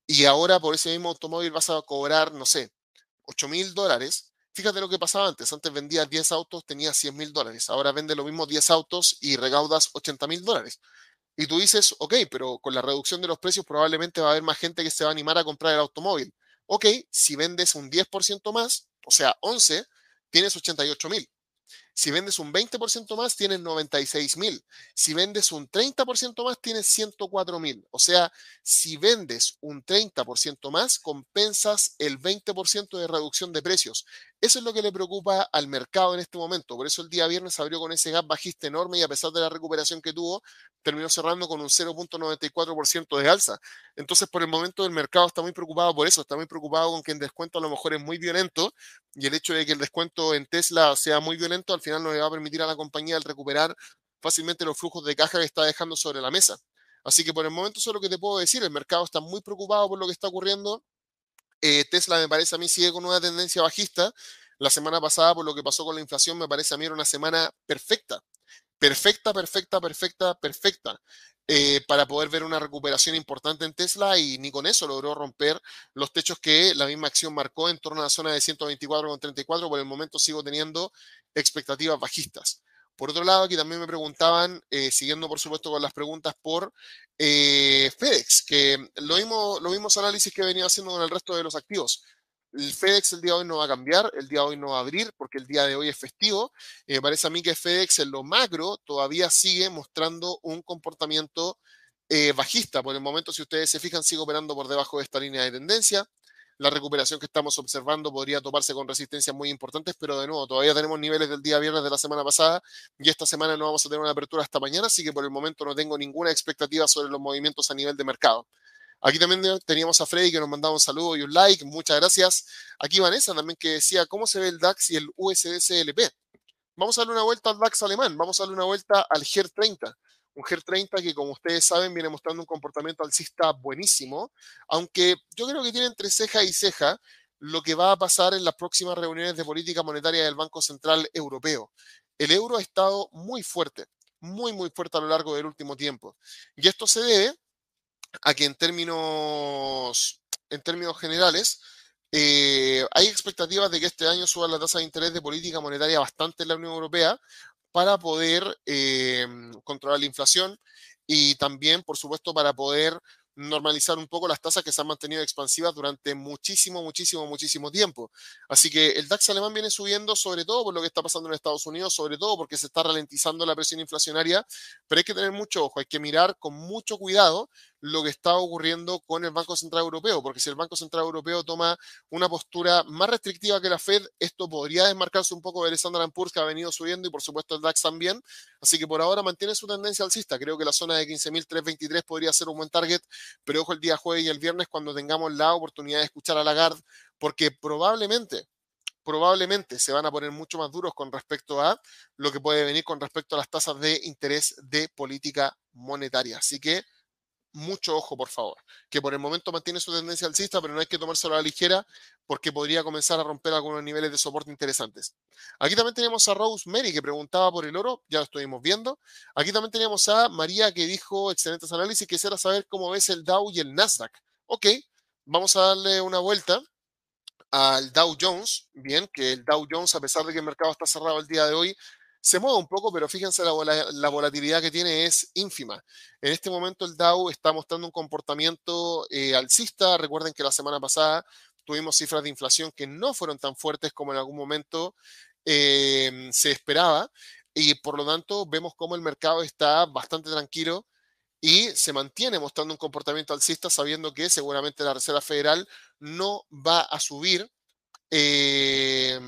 y ahora por ese mismo automóvil vas a cobrar, no sé, 8 mil dólares, fíjate lo que pasaba antes. Antes vendías 10 autos, tenías 100 mil dólares. Ahora vende lo mismo 10 autos y recaudas 80 mil dólares. Y tú dices, ok, pero con la reducción de los precios probablemente va a haber más gente que se va a animar a comprar el automóvil. Ok, si vendes un 10% más, o sea, 11, tienes 88 mil. Si vendes un 20% más, tienes 96 mil. Si vendes un 30% más, tienes 104 mil. O sea, si vendes un 30% más, compensas el 20% de reducción de precios. Eso es lo que le preocupa al mercado en este momento. Por eso el día viernes abrió con ese gap bajista enorme y a pesar de la recuperación que tuvo, terminó cerrando con un 0.94% de alza. Entonces, por el momento, el mercado está muy preocupado por eso. Está muy preocupado con que el descuento a lo mejor es muy violento y el hecho de que el descuento en Tesla sea muy violento al final no le va a permitir a la compañía el recuperar fácilmente los flujos de caja que está dejando sobre la mesa. Así que por el momento eso es lo que te puedo decir. El mercado está muy preocupado por lo que está ocurriendo. Eh, Tesla me parece a mí sigue con una tendencia bajista. La semana pasada, por lo que pasó con la inflación, me parece a mí era una semana perfecta. Perfecta, perfecta, perfecta, perfecta. Eh, para poder ver una recuperación importante en Tesla y ni con eso logró romper los techos que la misma acción marcó en torno a la zona de 124,34. Por el momento sigo teniendo expectativas bajistas. Por otro lado, aquí también me preguntaban, eh, siguiendo por supuesto con las preguntas por eh, FedEx, que lo mismo, los mismos análisis que he venido haciendo con el resto de los activos. El FedEx el día de hoy no va a cambiar, el día de hoy no va a abrir porque el día de hoy es festivo. me parece a mí que FedEx en lo macro todavía sigue mostrando un comportamiento eh, bajista. Por el momento, si ustedes se fijan, sigue operando por debajo de esta línea de tendencia. La recuperación que estamos observando podría toparse con resistencias muy importantes, pero de nuevo, todavía tenemos niveles del día viernes de la semana pasada y esta semana no vamos a tener una apertura hasta mañana, así que por el momento no tengo ninguna expectativa sobre los movimientos a nivel de mercado. Aquí también teníamos a Freddy que nos mandaba un saludo y un like, muchas gracias. Aquí Vanessa también que decía, ¿cómo se ve el DAX y el USDCLP? Vamos a darle una vuelta al DAX alemán, vamos a darle una vuelta al GER 30. Un GER 30 que, como ustedes saben, viene mostrando un comportamiento alcista buenísimo, aunque yo creo que tiene entre ceja y ceja lo que va a pasar en las próximas reuniones de política monetaria del Banco Central Europeo. El euro ha estado muy fuerte, muy, muy fuerte a lo largo del último tiempo. Y esto se debe a que en términos, en términos generales, eh, hay expectativas de que este año suba la tasa de interés de política monetaria bastante en la Unión Europea para poder eh, controlar la inflación y también, por supuesto, para poder normalizar un poco las tasas que se han mantenido expansivas durante muchísimo, muchísimo, muchísimo tiempo. Así que el DAX alemán viene subiendo sobre todo por lo que está pasando en Estados Unidos, sobre todo porque se está ralentizando la presión inflacionaria, pero hay que tener mucho ojo, hay que mirar con mucho cuidado lo que está ocurriendo con el Banco Central Europeo, porque si el Banco Central Europeo toma una postura más restrictiva que la Fed, esto podría desmarcarse un poco del Standard Poor's que ha venido subiendo y por supuesto el DAX también. Así que por ahora mantiene su tendencia alcista. Creo que la zona de 15.323 podría ser un buen target, pero ojo el día jueves y el viernes cuando tengamos la oportunidad de escuchar a Lagarde, porque probablemente probablemente se van a poner mucho más duros con respecto a lo que puede venir con respecto a las tasas de interés de política monetaria. Así que mucho ojo, por favor, que por el momento mantiene su tendencia alcista, pero no hay que tomárselo a la ligera porque podría comenzar a romper algunos niveles de soporte interesantes. Aquí también tenemos a Rosemary que preguntaba por el oro, ya lo estuvimos viendo. Aquí también tenemos a María que dijo excelentes análisis, quisiera saber cómo ves el Dow y el Nasdaq. Ok, vamos a darle una vuelta al Dow Jones, bien, que el Dow Jones, a pesar de que el mercado está cerrado el día de hoy, se mueve un poco, pero fíjense la, volatilidad que tiene es ínfima. En este momento el Dow está mostrando un comportamiento eh, alcista. Recuerden que la semana pasada tuvimos cifras de inflación que no fueron tan fuertes como en algún momento em, se esperaba y por lo tanto vemos cómo el mercado está bastante tranquilo y se mantiene mostrando un comportamiento alcista sabiendo que seguramente la Reserva Federal no va a subir. Eh,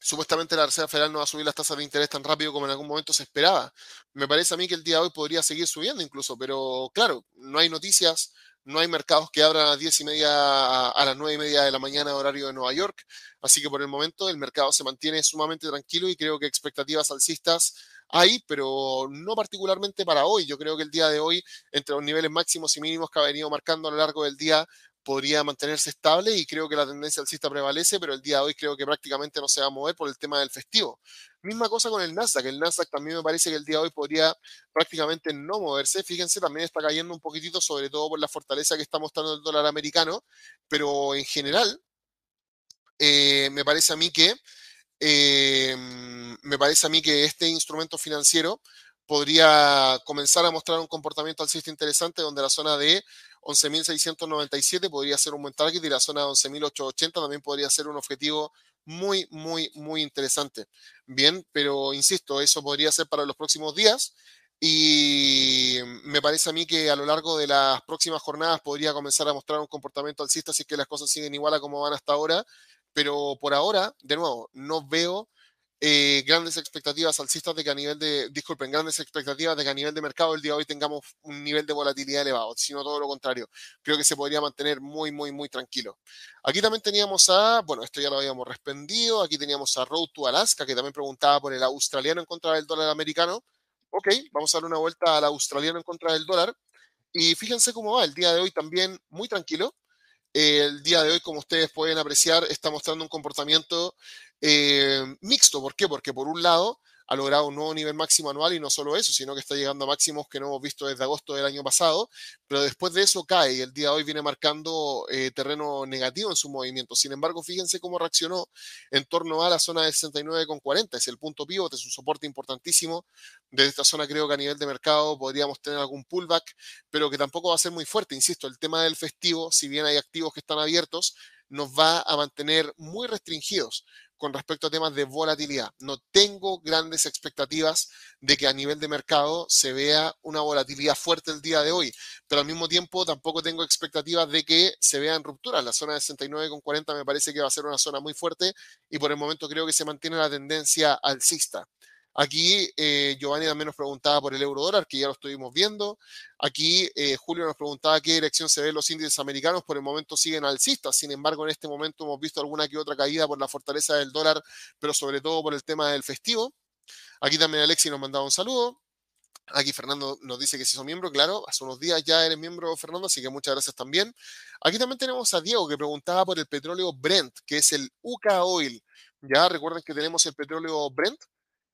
supuestamente la Reserva Federal no va a subir las tasas de interés tan rápido como en algún momento se esperaba. Me parece a mí que el día de hoy podría seguir subiendo incluso, pero claro, no hay noticias, no hay mercados que abran a las 10 y media, a las 9 y media de la mañana horario de Nueva York, así que por el momento el mercado se mantiene sumamente tranquilo y creo que expectativas alcistas hay, pero no particularmente para hoy. Yo creo que el día de hoy, entre los niveles máximos y mínimos que ha venido marcando a lo largo del día, podría mantenerse estable y creo que la tendencia alcista prevalece, pero el día de hoy creo que prácticamente no se va a mover por el tema del festivo. Misma cosa con el Nasdaq, el Nasdaq también me parece que el día de hoy podría prácticamente no moverse. Fíjense, también está cayendo un poquitito, sobre todo por la fortaleza que está mostrando el dólar americano, pero en general eh, me parece a mí que eh, me parece a mí que este instrumento financiero podría comenzar a mostrar un comportamiento alcista interesante donde la zona de 11.697 podría ser un buen target y la zona de 11.880 también podría ser un objetivo muy, muy, muy interesante. Bien, pero insisto, eso podría ser para los próximos días y me parece a mí que a lo largo de las próximas jornadas podría comenzar a mostrar un comportamiento alcista si es que las cosas siguen igual a como van hasta ahora, pero por ahora, de nuevo, no veo eh, grandes expectativas alcistas de que a nivel de, disculpen, grandes expectativas de que a nivel de mercado el día de hoy tengamos un nivel de volatilidad elevado, sino todo lo contrario. Creo que se podría mantener muy, muy, muy tranquilo. Aquí también teníamos a, bueno, esto ya lo habíamos respondido, aquí teníamos a Road to Alaska, que también preguntaba por el australiano en contra del dólar americano. Ok, vamos a dar una vuelta al australiano en contra del dólar. Y fíjense cómo va el día de hoy también muy tranquilo. El día de hoy, como ustedes pueden apreciar, está mostrando un comportamiento eh, mixto. ¿Por qué? Porque por un lado ha logrado un nuevo nivel máximo anual y no solo eso, sino que está llegando a máximos que no hemos visto desde agosto del año pasado, pero después de eso cae y el día de hoy viene marcando eh, terreno negativo en su movimiento. Sin embargo, fíjense cómo reaccionó en torno a la zona de 69,40, es el punto pivot, es un soporte importantísimo. Desde esta zona creo que a nivel de mercado podríamos tener algún pullback, pero que tampoco va a ser muy fuerte. Insisto, el tema del festivo, si bien hay activos que están abiertos, nos va a mantener muy restringidos con respecto a temas de volatilidad. No tengo grandes expectativas de que a nivel de mercado se vea una volatilidad fuerte el día de hoy, pero al mismo tiempo tampoco tengo expectativas de que se vean rupturas. La zona de 69,40 me parece que va a ser una zona muy fuerte y por el momento creo que se mantiene la tendencia alcista. Aquí eh, Giovanni también nos preguntaba por el euro dólar, que ya lo estuvimos viendo. Aquí eh, Julio nos preguntaba qué dirección se ven los índices americanos. Por el momento siguen alcistas. Sin embargo, en este momento hemos visto alguna que otra caída por la fortaleza del dólar, pero sobre todo por el tema del festivo. Aquí también Alexi nos mandaba un saludo. Aquí Fernando nos dice que se hizo miembro, claro, hace unos días ya eres miembro, Fernando, así que muchas gracias también. Aquí también tenemos a Diego que preguntaba por el petróleo Brent, que es el UK Oil. Ya recuerden que tenemos el petróleo Brent,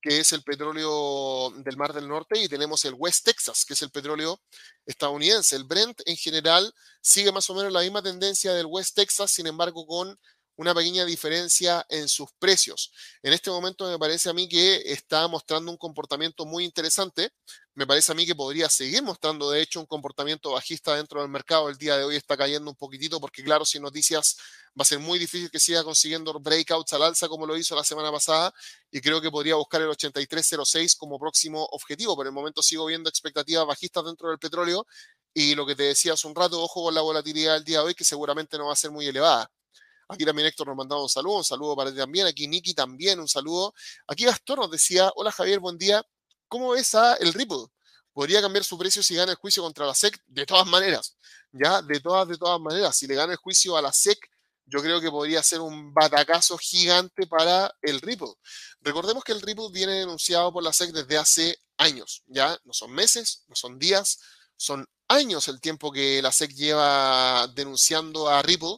que es el petróleo del Mar del Norte, y tenemos el West Texas, que es el petróleo estadounidense. El Brent en general sigue más o menos la misma tendencia del West Texas, sin embargo, con una pequeña diferencia en sus precios. En este momento me parece a mí que está mostrando un comportamiento muy interesante. Me parece a mí que podría seguir mostrando, de hecho, un comportamiento bajista dentro del mercado. El día de hoy está cayendo un poquitito porque, claro, sin noticias va a ser muy difícil que siga consiguiendo breakouts al alza como lo hizo la semana pasada y creo que podría buscar el 83.06 como próximo objetivo. Por el momento sigo viendo expectativas bajistas dentro del petróleo y lo que te decía hace un rato, ojo con la volatilidad del día de hoy que seguramente no va a ser muy elevada. Aquí también Héctor nos mandaba un saludo, un saludo para ti también. Aquí Niki también, un saludo. Aquí Gastón nos decía, hola Javier, buen día. ¿Cómo ves a el Ripple? Podría cambiar su precio si gana el juicio contra la SEC, de todas maneras. Ya, de todas, de todas maneras. Si le gana el juicio a la SEC, yo creo que podría ser un batacazo gigante para el Ripple. Recordemos que el Ripple viene denunciado por la SEC desde hace años, ya no son meses, no son días, son años el tiempo que la SEC lleva denunciando a Ripple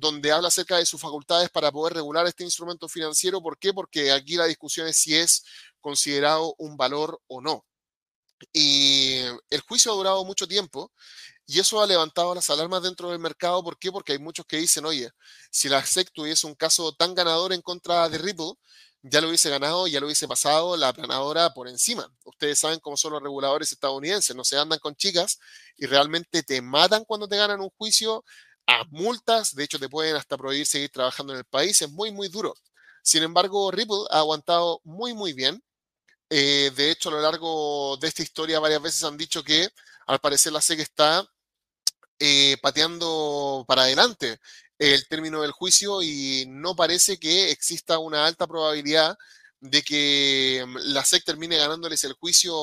donde habla acerca de sus facultades para poder regular este instrumento financiero. ¿Por qué? Porque aquí la discusión es si es considerado un valor o no. Y el juicio ha durado mucho tiempo y eso ha levantado las alarmas dentro del mercado. ¿Por qué? Porque hay muchos que dicen, oye, si la SEC tuviese un caso tan ganador en contra de Ripple, ya lo hubiese ganado, ya lo hubiese pasado la planadora por encima. Ustedes saben cómo son los reguladores estadounidenses, no se andan con chicas y realmente te matan cuando te ganan un juicio a multas, de hecho te pueden hasta prohibir seguir trabajando en el país, es muy, muy duro. Sin embargo, Ripple ha aguantado muy, muy bien. Eh, de hecho, a lo largo de esta historia varias veces han dicho que al parecer la SEC está eh, pateando para adelante el término del juicio y no parece que exista una alta probabilidad de que mm, la SEC termine ganándoles el juicio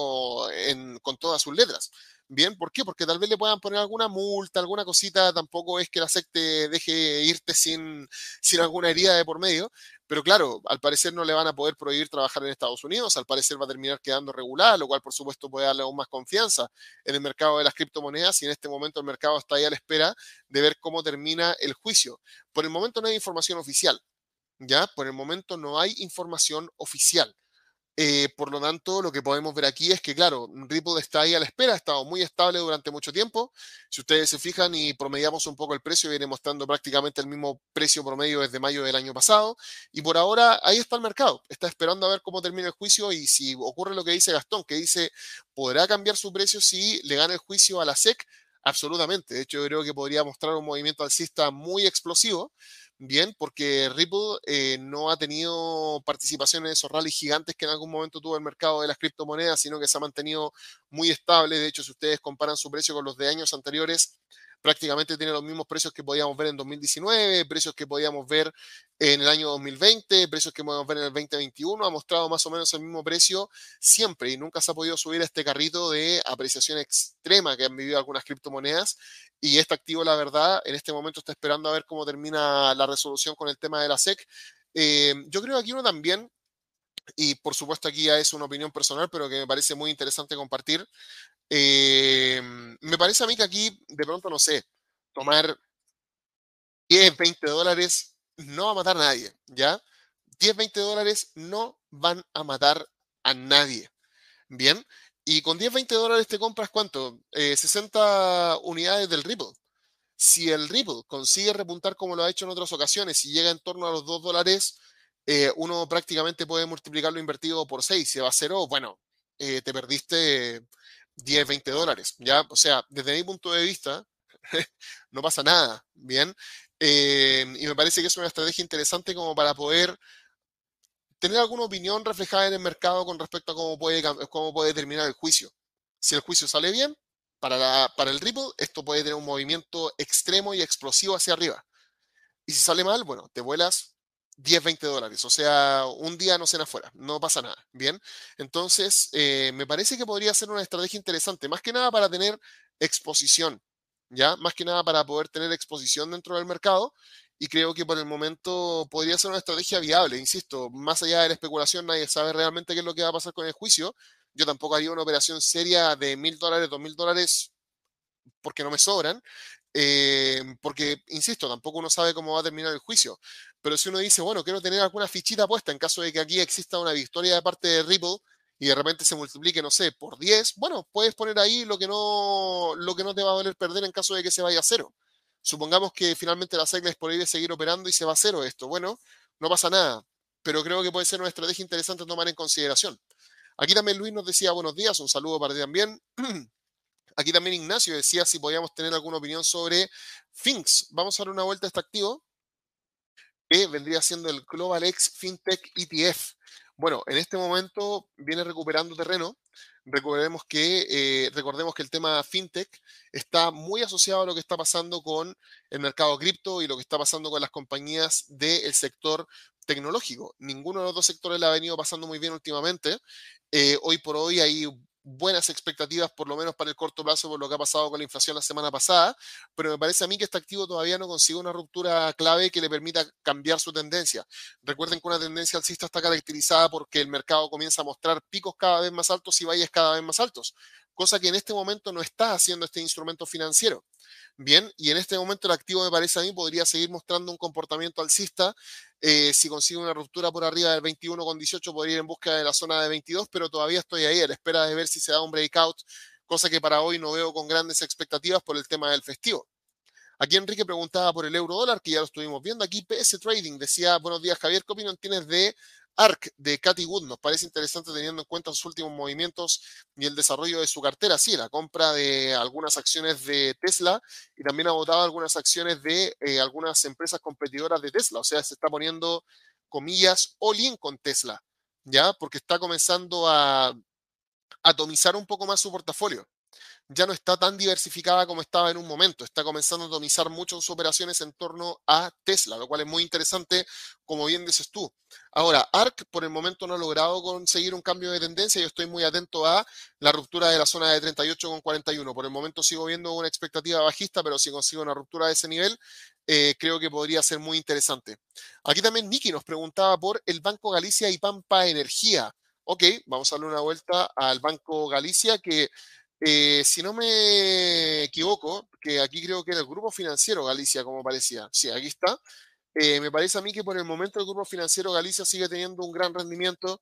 con todas sus letras. Bien, ¿por qué? Porque tal vez le puedan poner alguna multa, alguna cosita, tampoco es que la SEC te deje irte sin, sin alguna herida de por medio, pero claro, al parecer no le van a poder prohibir trabajar en Estados Unidos, al parecer va a terminar quedando regular, lo cual por supuesto puede darle aún más confianza en el mercado de las criptomonedas y en este momento el mercado está ahí a la espera de ver cómo termina el juicio. Por el momento no hay información oficial, ¿ya? Por el momento no hay información oficial. Eh, por lo tanto, lo que podemos ver aquí es que, claro, Ripple está ahí a la espera, ha estado muy estable durante mucho tiempo. Si ustedes se fijan y promediamos un poco el precio, viene mostrando prácticamente el mismo precio promedio desde mayo del año pasado. Y por ahora ahí está el mercado. Está esperando a ver cómo termina el juicio y si ocurre lo que dice Gastón, que dice, ¿podrá cambiar su precio si le gana el juicio a la SEC? Absolutamente. De hecho, yo creo que podría mostrar un movimiento alcista muy explosivo bien, porque Ripple eh, no ha tenido participación en esos rallies gigantes que en algún momento tuvo el mercado de las criptomonedas, sino que se ha mantenido muy estable. De hecho, si ustedes comparan su precio con los de años anteriores, prácticamente tiene los mismos precios que podíamos ver en 2019, precios que podíamos ver en el año 2020, precios que podíamos ver en el 2021, ha mostrado más o menos el mismo precio siempre y nunca se ha podido subir a este carrito de apreciación extrema que han vivido algunas criptomonedas y este activo, la verdad, en este momento está esperando a ver cómo termina la resolución con el tema de la SEC. Eh, yo creo que aquí uno también y por supuesto aquí es una opinión personal, pero que me parece muy interesante compartir. Eh, me parece a mí que aquí, de pronto, no sé, tomar 10, 20 dólares no va a matar a nadie, ¿ya? 10, 20 dólares no van a matar a nadie, ¿bien? Y con 10, 20 dólares te compras cuánto? 60 eh, unidades del Ripple. Si el Ripple consigue repuntar como lo ha hecho en otras ocasiones y llega en torno a los 2 dólares, eh, uno prácticamente puede multiplicar lo invertido por 6. Si va a cero, bueno, te perdiste 10, 20 dólares, ¿ya? O sea, desde mi punto de vista, no pasa nada, ¿bien? Eh, y me parece que es una estrategia interesante como para poder tener alguna opinión reflejada en el mercado con respecto a cómo puede, cómo puede terminar el juicio. Si el juicio sale bien, para, para el Ripple, esto puede tener un movimiento extremo y explosivo hacia arriba. Y si sale mal, bueno, te vuelas 10, 20 dólares. O sea, un día no cena afuera, no pasa nada. Bien. Entonces, eh, me parece que podría ser una estrategia interesante, más que nada para tener exposición, ¿ya? Más que nada para poder tener exposición dentro del mercado. Y creo que por el momento podría ser una estrategia viable, insisto, más allá de la especulación, nadie sabe realmente qué es lo que va a pasar con el juicio. Yo tampoco haría una operación seria de mil dólares, dos mil dólares, porque no me sobran. Eh, porque, insisto, tampoco uno sabe cómo va a terminar el juicio. Pero si uno dice, bueno, quiero tener alguna fichita puesta en caso de que aquí exista una victoria de parte de Ripple y de repente se multiplique, no sé, por 10, bueno, puedes poner ahí lo que no, lo que no te va a doler perder en caso de que se vaya a cero. Supongamos que finalmente la SEC por prohíbe seguir operando y se va a cero esto. Bueno, no pasa nada, pero creo que puede ser una estrategia interesante tomar en consideración. Aquí también Luis nos decía buenos días, un saludo para ti también. Aquí también Ignacio decía si podíamos tener alguna opinión sobre Finks. Vamos a dar una vuelta a este activo que vendría siendo el Global X FinTech ETF. Bueno, en este momento viene recuperando terreno. Recordemos que, eh, recordemos que el tema fintech está muy asociado a lo que está pasando con el mercado cripto y lo que está pasando con las compañías del sector tecnológico. Ninguno de los dos sectores le ha venido pasando muy bien últimamente. Eh, hoy por hoy hay buenas expectativas, por lo menos para el corto plazo, por lo que ha pasado con la inflación la semana pasada, pero me parece a mí que este activo todavía no consigue una ruptura clave que le permita cambiar su tendencia. Recuerden que una tendencia alcista está caracterizada porque el mercado comienza a mostrar picos cada vez más altos y valles cada vez más altos, cosa que en este momento no está haciendo este instrumento financiero. Bien, y en este momento el activo me parece a mí podría seguir mostrando un comportamiento alcista. Eh, si consigue una ruptura por arriba del 21,18 podría ir en busca de la zona de 22, pero todavía estoy ahí a la espera de ver si se da un breakout, cosa que para hoy no veo con grandes expectativas por el tema del festivo. Aquí Enrique preguntaba por el euro dólar, que ya lo estuvimos viendo. Aquí PS Trading decía, buenos días Javier, ¿qué opinión tienes de ARC de Cathy Wood nos parece interesante teniendo en cuenta sus últimos movimientos y el desarrollo de su cartera. Sí, la compra de algunas acciones de Tesla y también ha votado algunas acciones de eh, algunas empresas competidoras de Tesla. O sea, se está poniendo, comillas, all-in con Tesla, ¿ya? Porque está comenzando a atomizar un poco más su portafolio ya no está tan diversificada como estaba en un momento. Está comenzando a atomizar mucho sus operaciones en torno a Tesla, lo cual es muy interesante, como bien dices tú. Ahora, ARC por el momento no ha logrado conseguir un cambio de tendencia. Yo estoy muy atento a la ruptura de la zona de 38,41. Por el momento sigo viendo una expectativa bajista, pero si consigo una ruptura de ese nivel, eh, creo que podría ser muy interesante. Aquí también Nicky nos preguntaba por el Banco Galicia y Pampa Energía. Ok, vamos a darle una vuelta al Banco Galicia que eh, si no me equivoco, que aquí creo que era el grupo financiero Galicia, como parecía. Sí, aquí está. Eh, me parece a mí que por el momento el grupo financiero Galicia sigue teniendo un gran rendimiento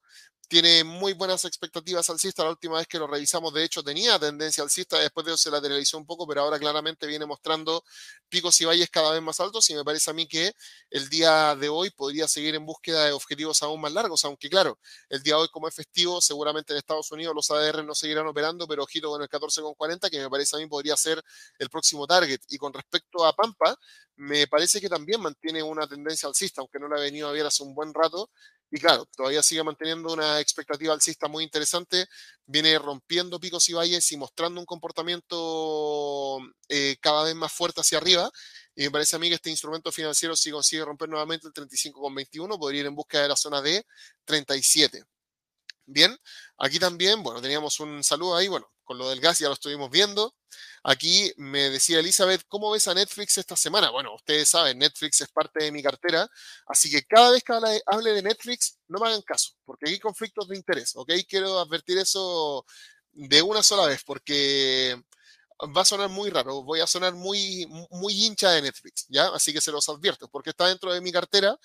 tiene muy buenas expectativas alcista. La última vez que lo revisamos, de hecho, tenía tendencia alcista, después de eso se lateralizó un poco, pero ahora claramente viene mostrando picos y valles cada vez más altos y me parece a mí que el día de hoy podría seguir en búsqueda de objetivos aún más largos, aunque claro, el día de hoy como es festivo, seguramente en Estados Unidos los ADR no seguirán operando, pero ojito con el 14,40, que me parece a mí podría ser el próximo target. Y con respecto a Pampa, me parece que también mantiene una tendencia alcista, aunque no la ha venido a ver hace un buen rato, y claro, todavía sigue manteniendo una expectativa alcista muy interesante, viene rompiendo picos y valles y mostrando un comportamiento eh, cada vez más fuerte hacia arriba. Y me parece a mí que este instrumento financiero, si consigue romper nuevamente el 35,21, podría ir en busca de la zona de 37. Bien, aquí también, bueno, teníamos un saludo ahí, bueno, con lo del gas ya lo estuvimos viendo. Aquí me decía Elizabeth, ¿cómo ves a Netflix esta semana? Bueno, ustedes saben, Netflix es parte de mi cartera, así que cada vez que hable de Netflix, no me hagan caso, porque hay conflictos de interés, ¿ok? Quiero advertir eso de una sola vez, porque va a sonar muy raro, voy a sonar muy, muy hincha de Netflix, ¿ya? Así que se los advierto, porque está dentro de mi cartera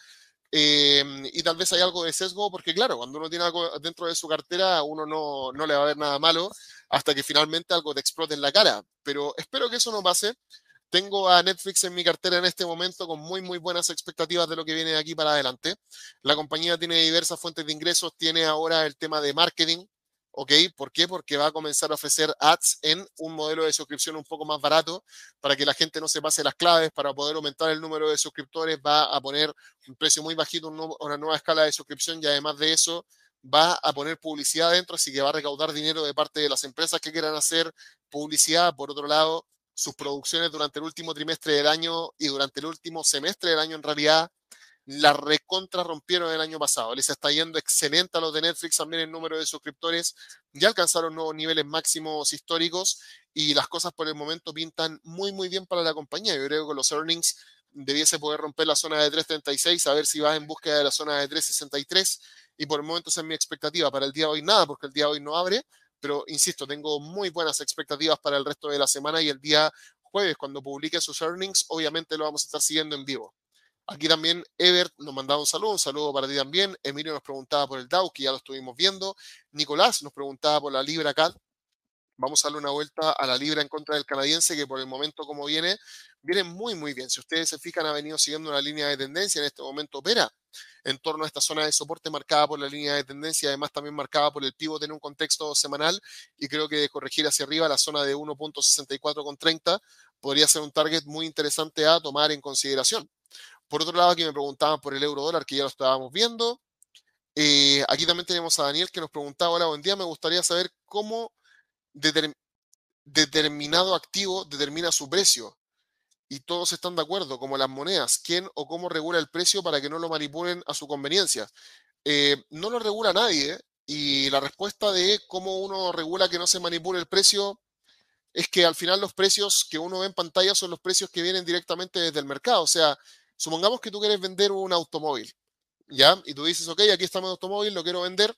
Em, y tal vez hay algo de sesgo, porque claro, cuando uno tiene algo dentro de su cartera, uno no, no le va a ver nada malo hasta que finalmente algo te explote en la cara. Pero espero que eso no pase. Tengo a Netflix en mi cartera en este momento con muy, muy buenas expectativas de lo que viene de aquí para adelante. La compañía tiene diversas fuentes de ingresos, tiene ahora el tema de marketing, ¿ok? ¿Por qué? Porque va a comenzar a ofrecer ads en un modelo de suscripción un poco más barato para que la gente no se pase las claves, para poder aumentar el número de suscriptores, va a poner un precio muy bajito, una nueva escala de suscripción y además de eso va a poner publicidad dentro, así que va a recaudar dinero de parte de las empresas que quieran hacer publicidad. Por otro lado, sus producciones durante el último trimestre del año y durante el último semestre del año en realidad la recontra rompieron el año pasado. Les está yendo excelente a los de Netflix también el número de suscriptores. Ya alcanzaron nuevos niveles máximos históricos y las cosas por el momento pintan muy, muy bien para la compañía. Yo creo que los earnings debiese poder romper la zona de 3.36, a ver si va en búsqueda de la zona de 3.63 y por el momento esa es mi expectativa. Para el día de hoy nada, porque el día de hoy no abre, pero insisto, tengo muy buenas expectativas para el resto de la semana y el día jueves, cuando publique sus earnings, obviamente lo vamos a estar siguiendo en vivo. Aquí también Ebert nos mandaba un saludo, un saludo para ti también. Emilio nos preguntaba por el Dow, que ya lo estuvimos viendo. Nicolás nos preguntaba por la Libra CAD. Vamos a darle una vuelta a la Libra en contra del canadiense, que por el momento como viene, viene muy, muy bien. Si ustedes se fijan, ha venido siguiendo una línea de tendencia, en este momento opera en torno a esta zona de soporte marcada por la línea de tendencia, además también marcada por el pivote en un contexto semanal, y creo que corregir hacia arriba la zona de 1.64,30 podría ser un target muy interesante a tomar en consideración. Por otro lado, aquí me preguntaban por el euro dólar, que ya lo estábamos viendo. Eh, aquí también tenemos a Daniel que nos preguntaba, hola, buen día, me gustaría saber cómo determinado activo determina su precio. Y todos están de acuerdo, como las monedas, quién o cómo regula el precio para que no lo manipulen a su conveniencia. Eh, no lo regula nadie y la respuesta de cómo uno regula que no se manipule el precio es que al final los precios que uno ve en pantalla son los precios que vienen directamente desde el mercado. O sea, Supongamos que tú quieres vender un automóvil, ¿ya? Y tú dices, ok, aquí está mi automóvil, lo quiero vender.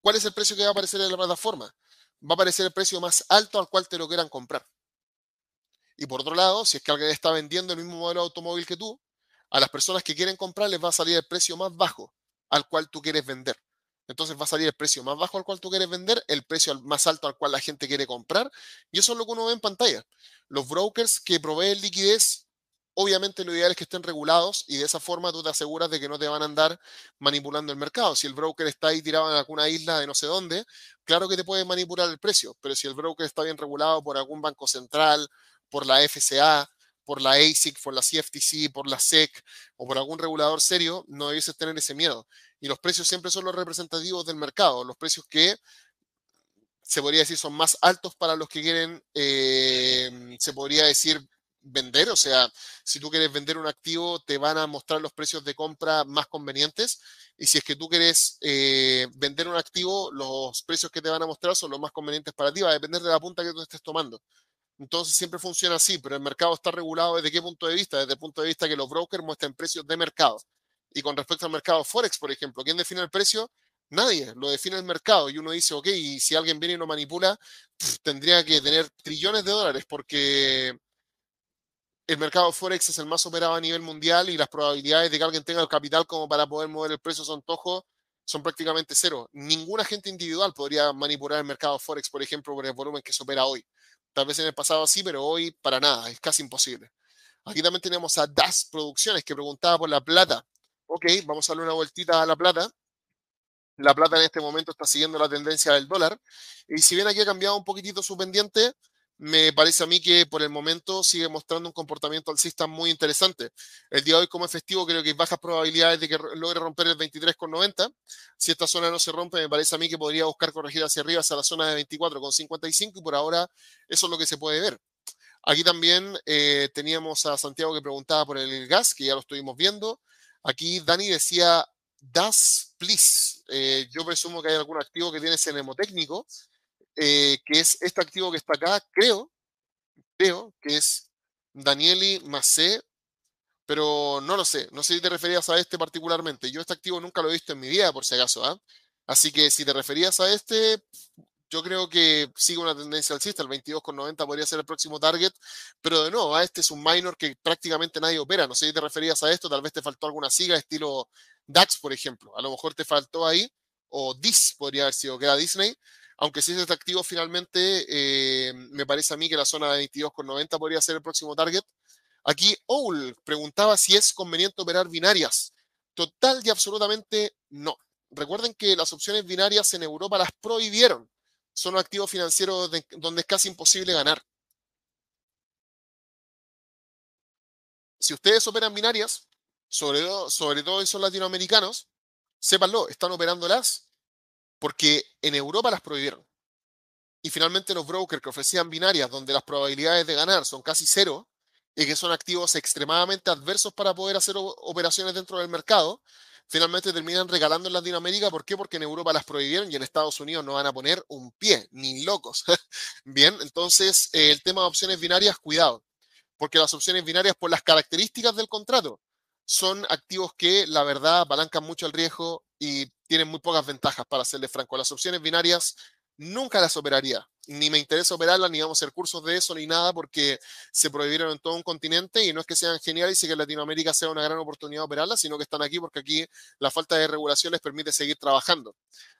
¿Cuál es el precio que va a aparecer en la plataforma? Va a aparecer el precio más alto al cual te lo quieran comprar. Y por otro lado, si es que alguien está vendiendo el mismo modelo de automóvil que tú, a las personas que quieren comprar les va a salir el precio más bajo al cual tú quieres vender. Entonces va a salir el precio más bajo al cual tú quieres vender, el precio más alto al cual la gente quiere comprar. Y eso es lo que uno ve en pantalla. Los brokers que proveen liquidez Obviamente lo ideal es que estén regulados y de esa forma tú te aseguras de que no te van a andar manipulando el mercado. Si el broker está ahí tirado en alguna isla de no sé dónde, claro que te puede manipular el precio, pero si el broker está bien regulado por algún banco central, por la FCA, por la ASIC, por la CFTC, por la SEC o por algún regulador serio, no debes tener ese miedo. Y los precios siempre son los representativos del mercado, los precios que se podría decir son más altos para los que quieren, eh, se podría decir, vender, o sea, si tú quieres vender un activo, te van a mostrar los precios de compra más convenientes. Y si es que tú quieres eh, vender un activo, los precios que te van a mostrar son los más convenientes para ti, va a depender de la punta que tú estés tomando. Entonces siempre funciona así, pero el mercado está regulado desde qué punto de vista? Desde el punto de vista que los brokers muestran precios de mercado. Y con respecto al mercado Forex, por ejemplo, ¿quién define el precio? Nadie, lo define el mercado. Y uno dice, ok, y si alguien viene y lo manipula, tendría que tener trillones de dólares porque el mercado Forex es el más operado a nivel mundial y las probabilidades de que alguien tenga el capital como para poder mover el precio a su antojo son prácticamente cero. Ningún agente individual podría manipular el mercado Forex, por ejemplo, por el volumen que se opera hoy. Tal vez en el pasado sí, pero hoy para nada, es casi imposible. Aquí también tenemos a Das Producciones que preguntaba por la plata. Ok, vamos a darle una vueltita a la plata. La plata en este momento está siguiendo la tendencia del dólar. Y si bien aquí ha cambiado un poquitito su pendiente, me parece a mí que por el momento sigue mostrando un comportamiento alcista muy interesante. El día de hoy como efectivo creo que hay bajas probabilidades de que logre romper el 23,90. Si esta zona no se rompe, me parece a mí que podría buscar corregir hacia arriba, hacia la zona de 24,55 y por ahora eso es lo que se puede ver. Aquí también eh, teníamos a Santiago que preguntaba por el gas, que ya lo estuvimos viendo. Aquí Dani decía, das, please. Eh, yo presumo que hay algún activo que tiene ese mnemotécnico eh, que es este activo que está acá, creo, creo que es Danieli Macé, pero no lo sé, no sé si te referías a este particularmente. Yo este activo nunca lo he visto en mi vida, por si acaso, ¿ah? Así que si te referías a este, yo creo que sigue una tendencia alcista, el 22,90 podría ser el próximo target, pero de nuevo, ¿ah? este es un minor que prácticamente nadie opera, no sé si te referías a esto, tal vez te faltó alguna siga estilo DAX, por ejemplo, a lo mejor te faltó ahí, o DIS podría haber sido, que era Disney, aunque si es activo finalmente, eh, me parece a mí que la zona de 22,90 podría ser el próximo target. Aquí Owl preguntaba si es conveniente operar binarias. Total y absolutamente no. recuerden que las opciones binarias en Europa las prohibieron. Son activos financieros donde es casi imposible ganar. Si ustedes operan binarias, sobre todo, sobre todo son latinoamericanos, sépanlo, están operándolas porque en Europa las prohibieron. Y finalmente los brokers que ofrecían binarias donde las probabilidades de ganar son casi cero y que son activos extremadamente adversos para poder hacer operaciones dentro del mercado, finalmente terminan regalando en Latinoamérica. ¿Por qué? Porque en Europa las prohibieron y en Estados Unidos no van a poner un pie, ni locos. Bien, entonces eh, el tema de opciones binarias, cuidado, porque las opciones binarias, por las características del contrato, son activos que la verdad apalancan mucho el riesgo y tienen muy pocas ventajas para serle franco. Las opciones binarias nunca las operaría. Ni me interesa operarlas, ni vamos a hacer cursos de eso, ni nada, porque se prohibieron en todo un continente y no es que sean geniales y que Latinoamérica sea una gran oportunidad de operarlas, sino que están aquí porque aquí la falta de regulación les permite seguir trabajando.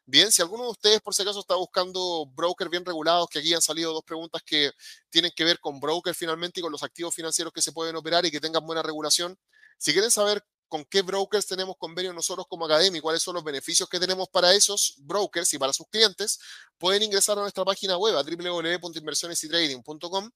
Bien, si alguno de ustedes por si acaso está buscando brokers bien regulados, que aquí han salido dos preguntas que tienen que ver con brokers finalmente y con los activos financieros que se pueden operar y que tengan buena regulación. Si quieren saber con qué brokers tenemos convenio nosotros como academia y cuáles son los beneficios que tenemos para esos brokers y para sus clientes, pueden ingresar a nuestra página web a www.inversionesytrading.com.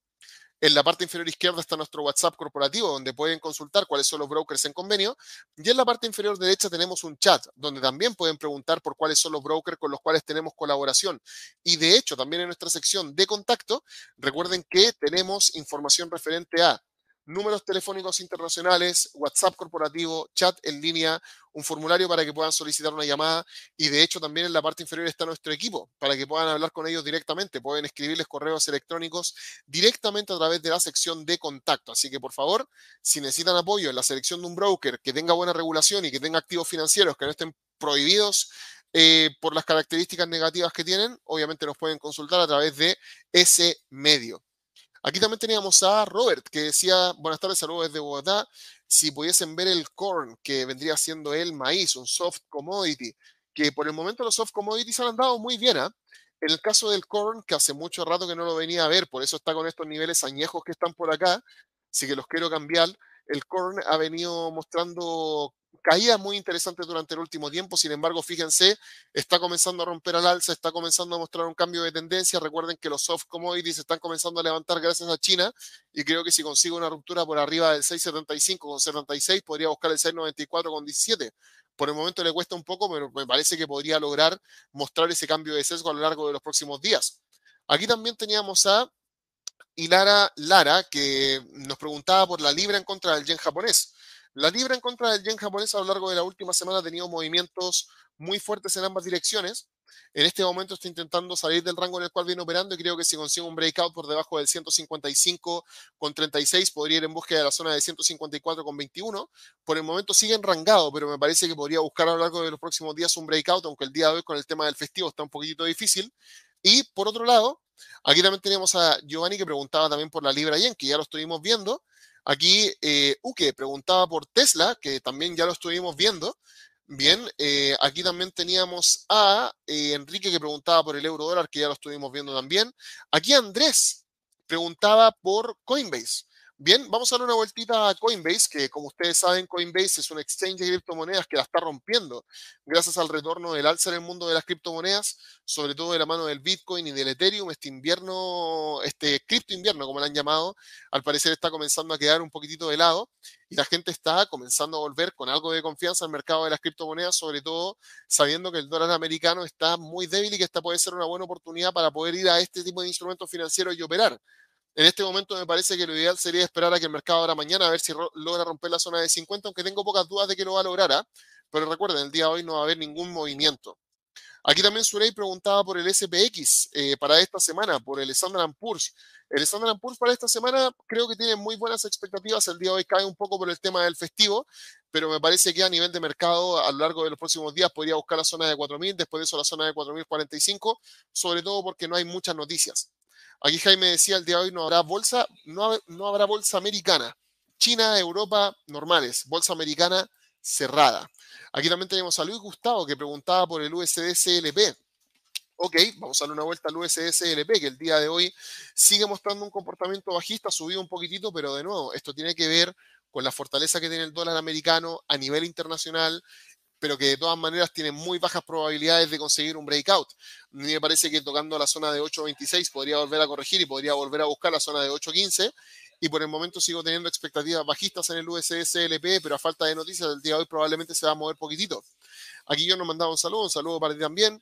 En la parte inferior izquierda está nuestro WhatsApp corporativo, donde pueden consultar cuáles son los brokers en convenio. Y en la parte inferior derecha tenemos un chat, donde también pueden preguntar por cuáles son los brokers con los cuales tenemos colaboración. Y de hecho, también en nuestra sección de contacto, recuerden que tenemos información referente a números telefónicos internacionales, WhatsApp corporativo, chat en línea, un formulario para que puedan solicitar una llamada y de hecho también en la parte inferior está nuestro equipo para que puedan hablar con ellos directamente. Pueden escribirles correos electrónicos directamente a través de la sección de contacto. Así que por favor, si necesitan apoyo en la selección de un broker que tenga buena regulación y que tenga activos financieros que no estén prohibidos eh, por las características negativas que tienen, obviamente nos pueden consultar a través de ese medio. Aquí también teníamos a Robert, que decía, buenas tardes, saludos desde Bogotá. Si pudiesen ver el corn, que vendría siendo el maíz, un soft commodity, que por el momento los soft commodities han andado muy bien. ¿ah? En el caso del corn, que hace mucho rato que no lo venía a ver, por eso está con estos niveles añejos que están por acá, así que los quiero cambiar. El corn ha venido mostrando caída muy interesante durante el último tiempo, sin embargo, fíjense, está comenzando a romper al alza, está comenzando a mostrar un cambio de tendencia. Recuerden que los soft commodities están comenzando a levantar gracias a China y creo que si consigo una ruptura por arriba del 6.75 con 76, podría buscar el 6.94 con 17. Por el momento le cuesta un poco, pero me parece que podría lograr mostrar ese cambio de sesgo a lo largo de los próximos días. Aquí también teníamos a Hilara Lara, que nos preguntaba por la libra en contra del yen japonés. La libra en contra del yen japonés a lo largo de la última semana ha tenido movimientos muy fuertes en ambas direcciones. En este momento está intentando salir del rango en el cual viene operando y creo que si consigue un breakout por debajo del 155 con 36 podría ir en búsqueda de la zona de 154 con 21. Por el momento sigue en rangado, pero me parece que podría buscar a lo largo de los próximos días un breakout, aunque el día de hoy con el tema del festivo está un poquito difícil. Y por otro lado, aquí también tenemos a Giovanni que preguntaba también por la libra yen, que ya lo estuvimos viendo. Aquí eh, Uke preguntaba por Tesla, que también ya lo estuvimos viendo. Bien, eh, aquí también teníamos a eh, Enrique que preguntaba por el euro dólar, que ya lo estuvimos viendo también. Aquí Andrés preguntaba por Coinbase. Bien, vamos a dar una vueltita a Coinbase, que como ustedes saben, Coinbase es un exchange de criptomonedas que la está rompiendo gracias al retorno del alza en el mundo de las criptomonedas, sobre todo de la mano del Bitcoin y del Ethereum. Este invierno, este cripto invierno, como lo han llamado, al parecer está comenzando a quedar un poquitito de lado y la gente está comenzando a volver con algo de confianza al mercado de las criptomonedas, sobre todo sabiendo que el dólar americano está muy débil y que esta puede ser una buena oportunidad para poder ir a este tipo de instrumentos financieros y operar. En este momento me parece que lo ideal sería esperar a que el mercado abra mañana a ver si logra romper la zona de 50, aunque tengo pocas dudas de que lo va a lograr. ¿ah? Pero recuerden, el día de hoy no va a haber ningún movimiento. Aquí también Surey preguntaba por el SPX eh, para esta semana, por el Standard Poor's. El Standard Poor's para esta semana creo que tiene muy buenas expectativas. El día de hoy cae un poco por el tema del festivo, pero me parece que a nivel de mercado a lo largo de los próximos días podría buscar la zona de 4.000, después de eso la zona de 4.045, sobre todo porque no hay muchas noticias. Aquí Jaime decía el día de hoy no habrá bolsa, no, no habrá bolsa americana. China, Europa, normales. Bolsa americana cerrada. Aquí también tenemos a Luis Gustavo que preguntaba por el USD CLP. Ok, vamos a darle una vuelta al USD CLP, que el día de hoy sigue mostrando un comportamiento bajista, subido un poquitito, pero de nuevo, esto tiene que ver con la fortaleza que tiene el dólar americano a nivel internacional pero que de todas maneras tienen muy bajas probabilidades de conseguir un breakout. Me parece que tocando la zona de 8.26 podría volver a corregir y podría volver a buscar la zona de 8.15 y por el momento sigo teniendo expectativas bajistas en el USSLP, pero a falta de noticias del día de hoy probablemente se va a mover poquitito. Aquí yo nos mandaba un saludo, un saludo para ti también.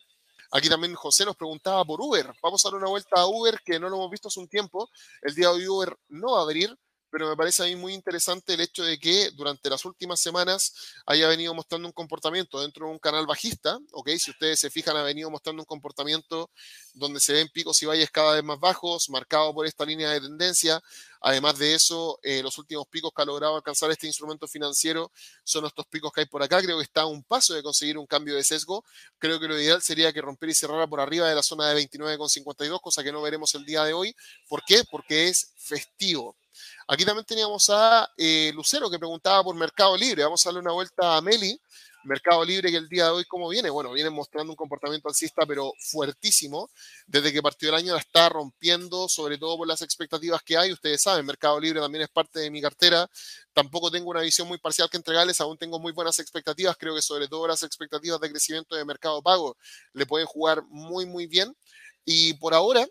Aquí también José nos preguntaba por Uber. Vamos a dar una vuelta a Uber que no lo hemos visto hace un tiempo. El día de hoy Uber no va a abrir pero me parece a mí muy interesante el hecho de que durante las últimas semanas haya venido mostrando un comportamiento dentro de un canal bajista, ¿ok? Si ustedes se fijan, ha venido mostrando un comportamiento donde se ven picos y valles cada vez más bajos, marcado por esta línea de tendencia. Además de eso, eh, los últimos picos que ha logrado alcanzar este instrumento financiero son estos picos que hay por acá. Creo que está a un paso de conseguir un cambio de sesgo. Creo que lo ideal sería que rompiera y cerrara por arriba de la zona de 29,52, cosa que no veremos el día de hoy. ¿Por qué? Porque es festivo. Aquí también teníamos a eh, Lucero que preguntaba por Mercado Libre. Vamos a darle una vuelta a Meli. Mercado Libre que el día de hoy, ¿cómo viene? Bueno, viene mostrando un comportamiento alcista, pero fuertísimo. Desde que partió el año la está rompiendo, sobre todo por las expectativas que hay. Ustedes saben, Mercado Libre también es parte de mi cartera. Tampoco tengo una visión muy parcial que entregarles, aún tengo muy buenas expectativas. Creo que sobre todo las expectativas de crecimiento de Mercado Pago le pueden jugar muy, muy bien. Y por ahora,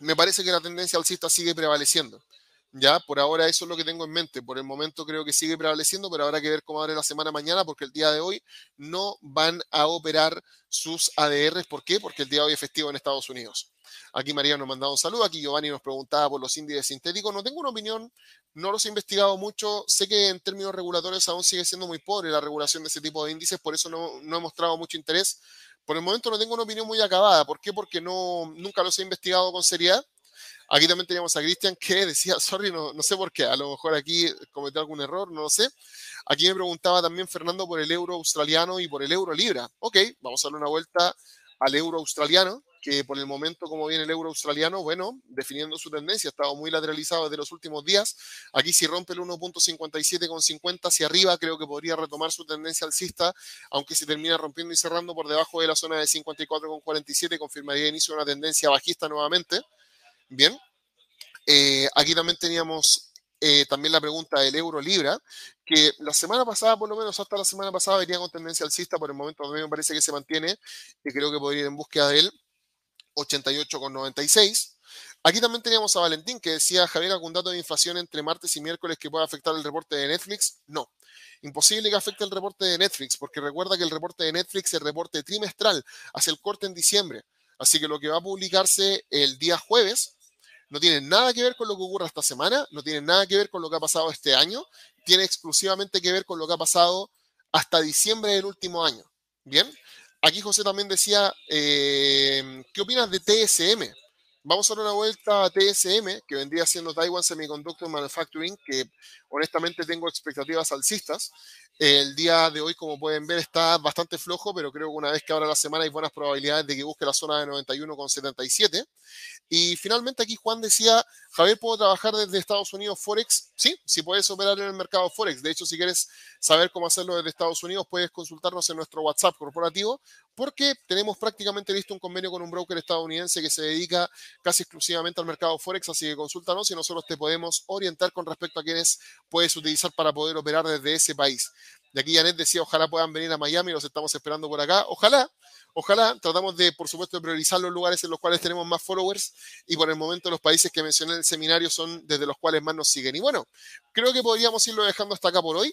me parece que la tendencia alcista sigue prevaleciendo. Ya, por ahora eso es lo que tengo en mente. Por el momento creo que sigue prevaleciendo, pero habrá que ver cómo abre la semana mañana, porque el día de hoy no van a operar sus ADRs. ¿Por qué? Porque el día de hoy es festivo en Estados Unidos. Aquí María nos mandaba un saludo, aquí Giovanni nos preguntaba por los índices sintéticos. No tengo una opinión, no los he investigado mucho. Sé que en términos regulatorios aún sigue siendo muy pobre la regulación de ese tipo de índices, por eso no, no he mostrado mucho interés. Por el momento no tengo una opinión muy acabada. ¿Por qué? Porque no, nunca los he investigado con seriedad Aquí también teníamos a Cristian que decía, sorry, no, no, sé por qué, a lo mejor aquí cometió algún error, no lo sé. Aquí me preguntaba también Fernando por el euro australiano y por el euro libra. Ok, vamos a darle una vuelta al euro australiano, que por el momento, como viene el euro australiano, bueno, definiendo su tendencia, ha estado muy lateralizado desde los últimos días. Aquí si rompe el 1.57,50 hacia arriba, creo que podría retomar su tendencia alcista, aunque si termina rompiendo y cerrando por debajo de la zona de 54,47, confirmaría inicio de una tendencia bajista nuevamente. Bien. Eh, aquí también teníamos eh, también la pregunta del euro libra, que la semana pasada, por lo menos hasta la semana pasada, venía con tendencia alcista, por el momento me parece que se mantiene y creo que podría ir en búsqueda de él 88,96. Aquí también teníamos a Valentín que decía, Javier, ¿algún dato de inflación entre martes y miércoles que pueda afectar el reporte de Netflix? No. Imposible que afecte el reporte de Netflix, porque recuerda que el reporte de Netflix es el reporte trimestral, hace el corte en diciembre. Así que lo que va a publicarse el día jueves no tiene nada que ver con lo que ocurre esta semana, no tiene nada que ver con lo que ha pasado este año, tiene exclusivamente que ver con lo que ha pasado hasta diciembre del último año. Bien, aquí José también decía, eh, ¿qué opinas de TSM? Vamos a dar una vuelta a TSM, que vendría siendo Taiwan Semiconductor Manufacturing, que honestamente tengo expectativas alcistas. El día de hoy, como pueden ver, está bastante flojo, pero creo que una vez que abra la semana hay buenas probabilidades de que busque la zona de 91,77. Y finalmente aquí Juan decía, Javier, ¿puedo trabajar desde Estados Unidos Forex? Sí, sí puedes operar en el mercado Forex. De hecho, si quieres saber cómo hacerlo desde Estados Unidos, puedes consultarnos en nuestro WhatsApp corporativo, porque tenemos prácticamente listo un convenio con un broker estadounidense que se dedica casi exclusivamente al mercado Forex, así que consúltanos y nosotros te podemos orientar con respecto a quienes puedes utilizar para poder operar desde ese país. De aquí Janet decía, ojalá puedan venir a Miami, los estamos esperando por acá. Ojalá, ojalá, tratamos de, por supuesto, de priorizar los lugares en los cuales tenemos más followers y por el momento los países que mencioné en el seminario son desde los cuales más nos siguen. Y bueno, creo que podríamos irlo dejando hasta acá por hoy.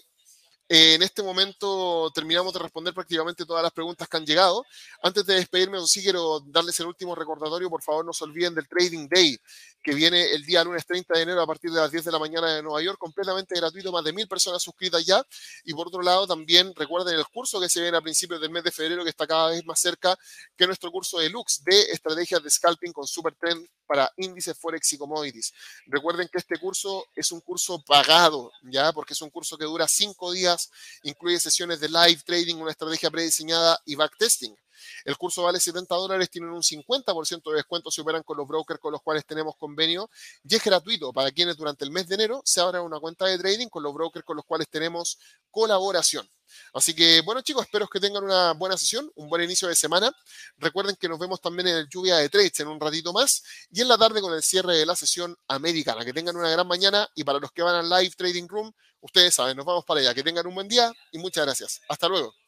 En este momento terminamos de responder prácticamente todas las preguntas que han llegado. Antes de despedirme, sí quiero darles el último recordatorio. Por favor, no se olviden del Trading Day que viene el día lunes 30 de enero a partir de las 10 de la mañana de Nueva York, completamente gratuito, más de mil personas suscritas ya. Y por otro lado, también recuerden el curso que se viene a principios del mes de febrero, que está cada vez más cerca que nuestro curso de Lux de estrategias de scalping con Super Trend para índices Forex y commodities. Recuerden que este curso es un curso pagado, ¿ya? Porque es un curso que dura cinco días, incluye sesiones de live trading, una estrategia prediseñada y backtesting. El curso vale 70 dólares, tienen un 50% de descuento si operan con los brokers con los cuales tenemos convenio y es gratuito para quienes durante el mes de enero se abran una cuenta de trading con los brokers con los cuales tenemos colaboración. Así que, bueno chicos, espero que tengan una buena sesión, un buen inicio de semana. Recuerden que nos vemos también en el lluvia de trades en un ratito más y en la tarde con el cierre de la sesión americana. Que tengan una gran mañana y para los que van al live trading room, ustedes saben, nos vamos para allá. Que tengan un buen día y muchas gracias. Hasta luego.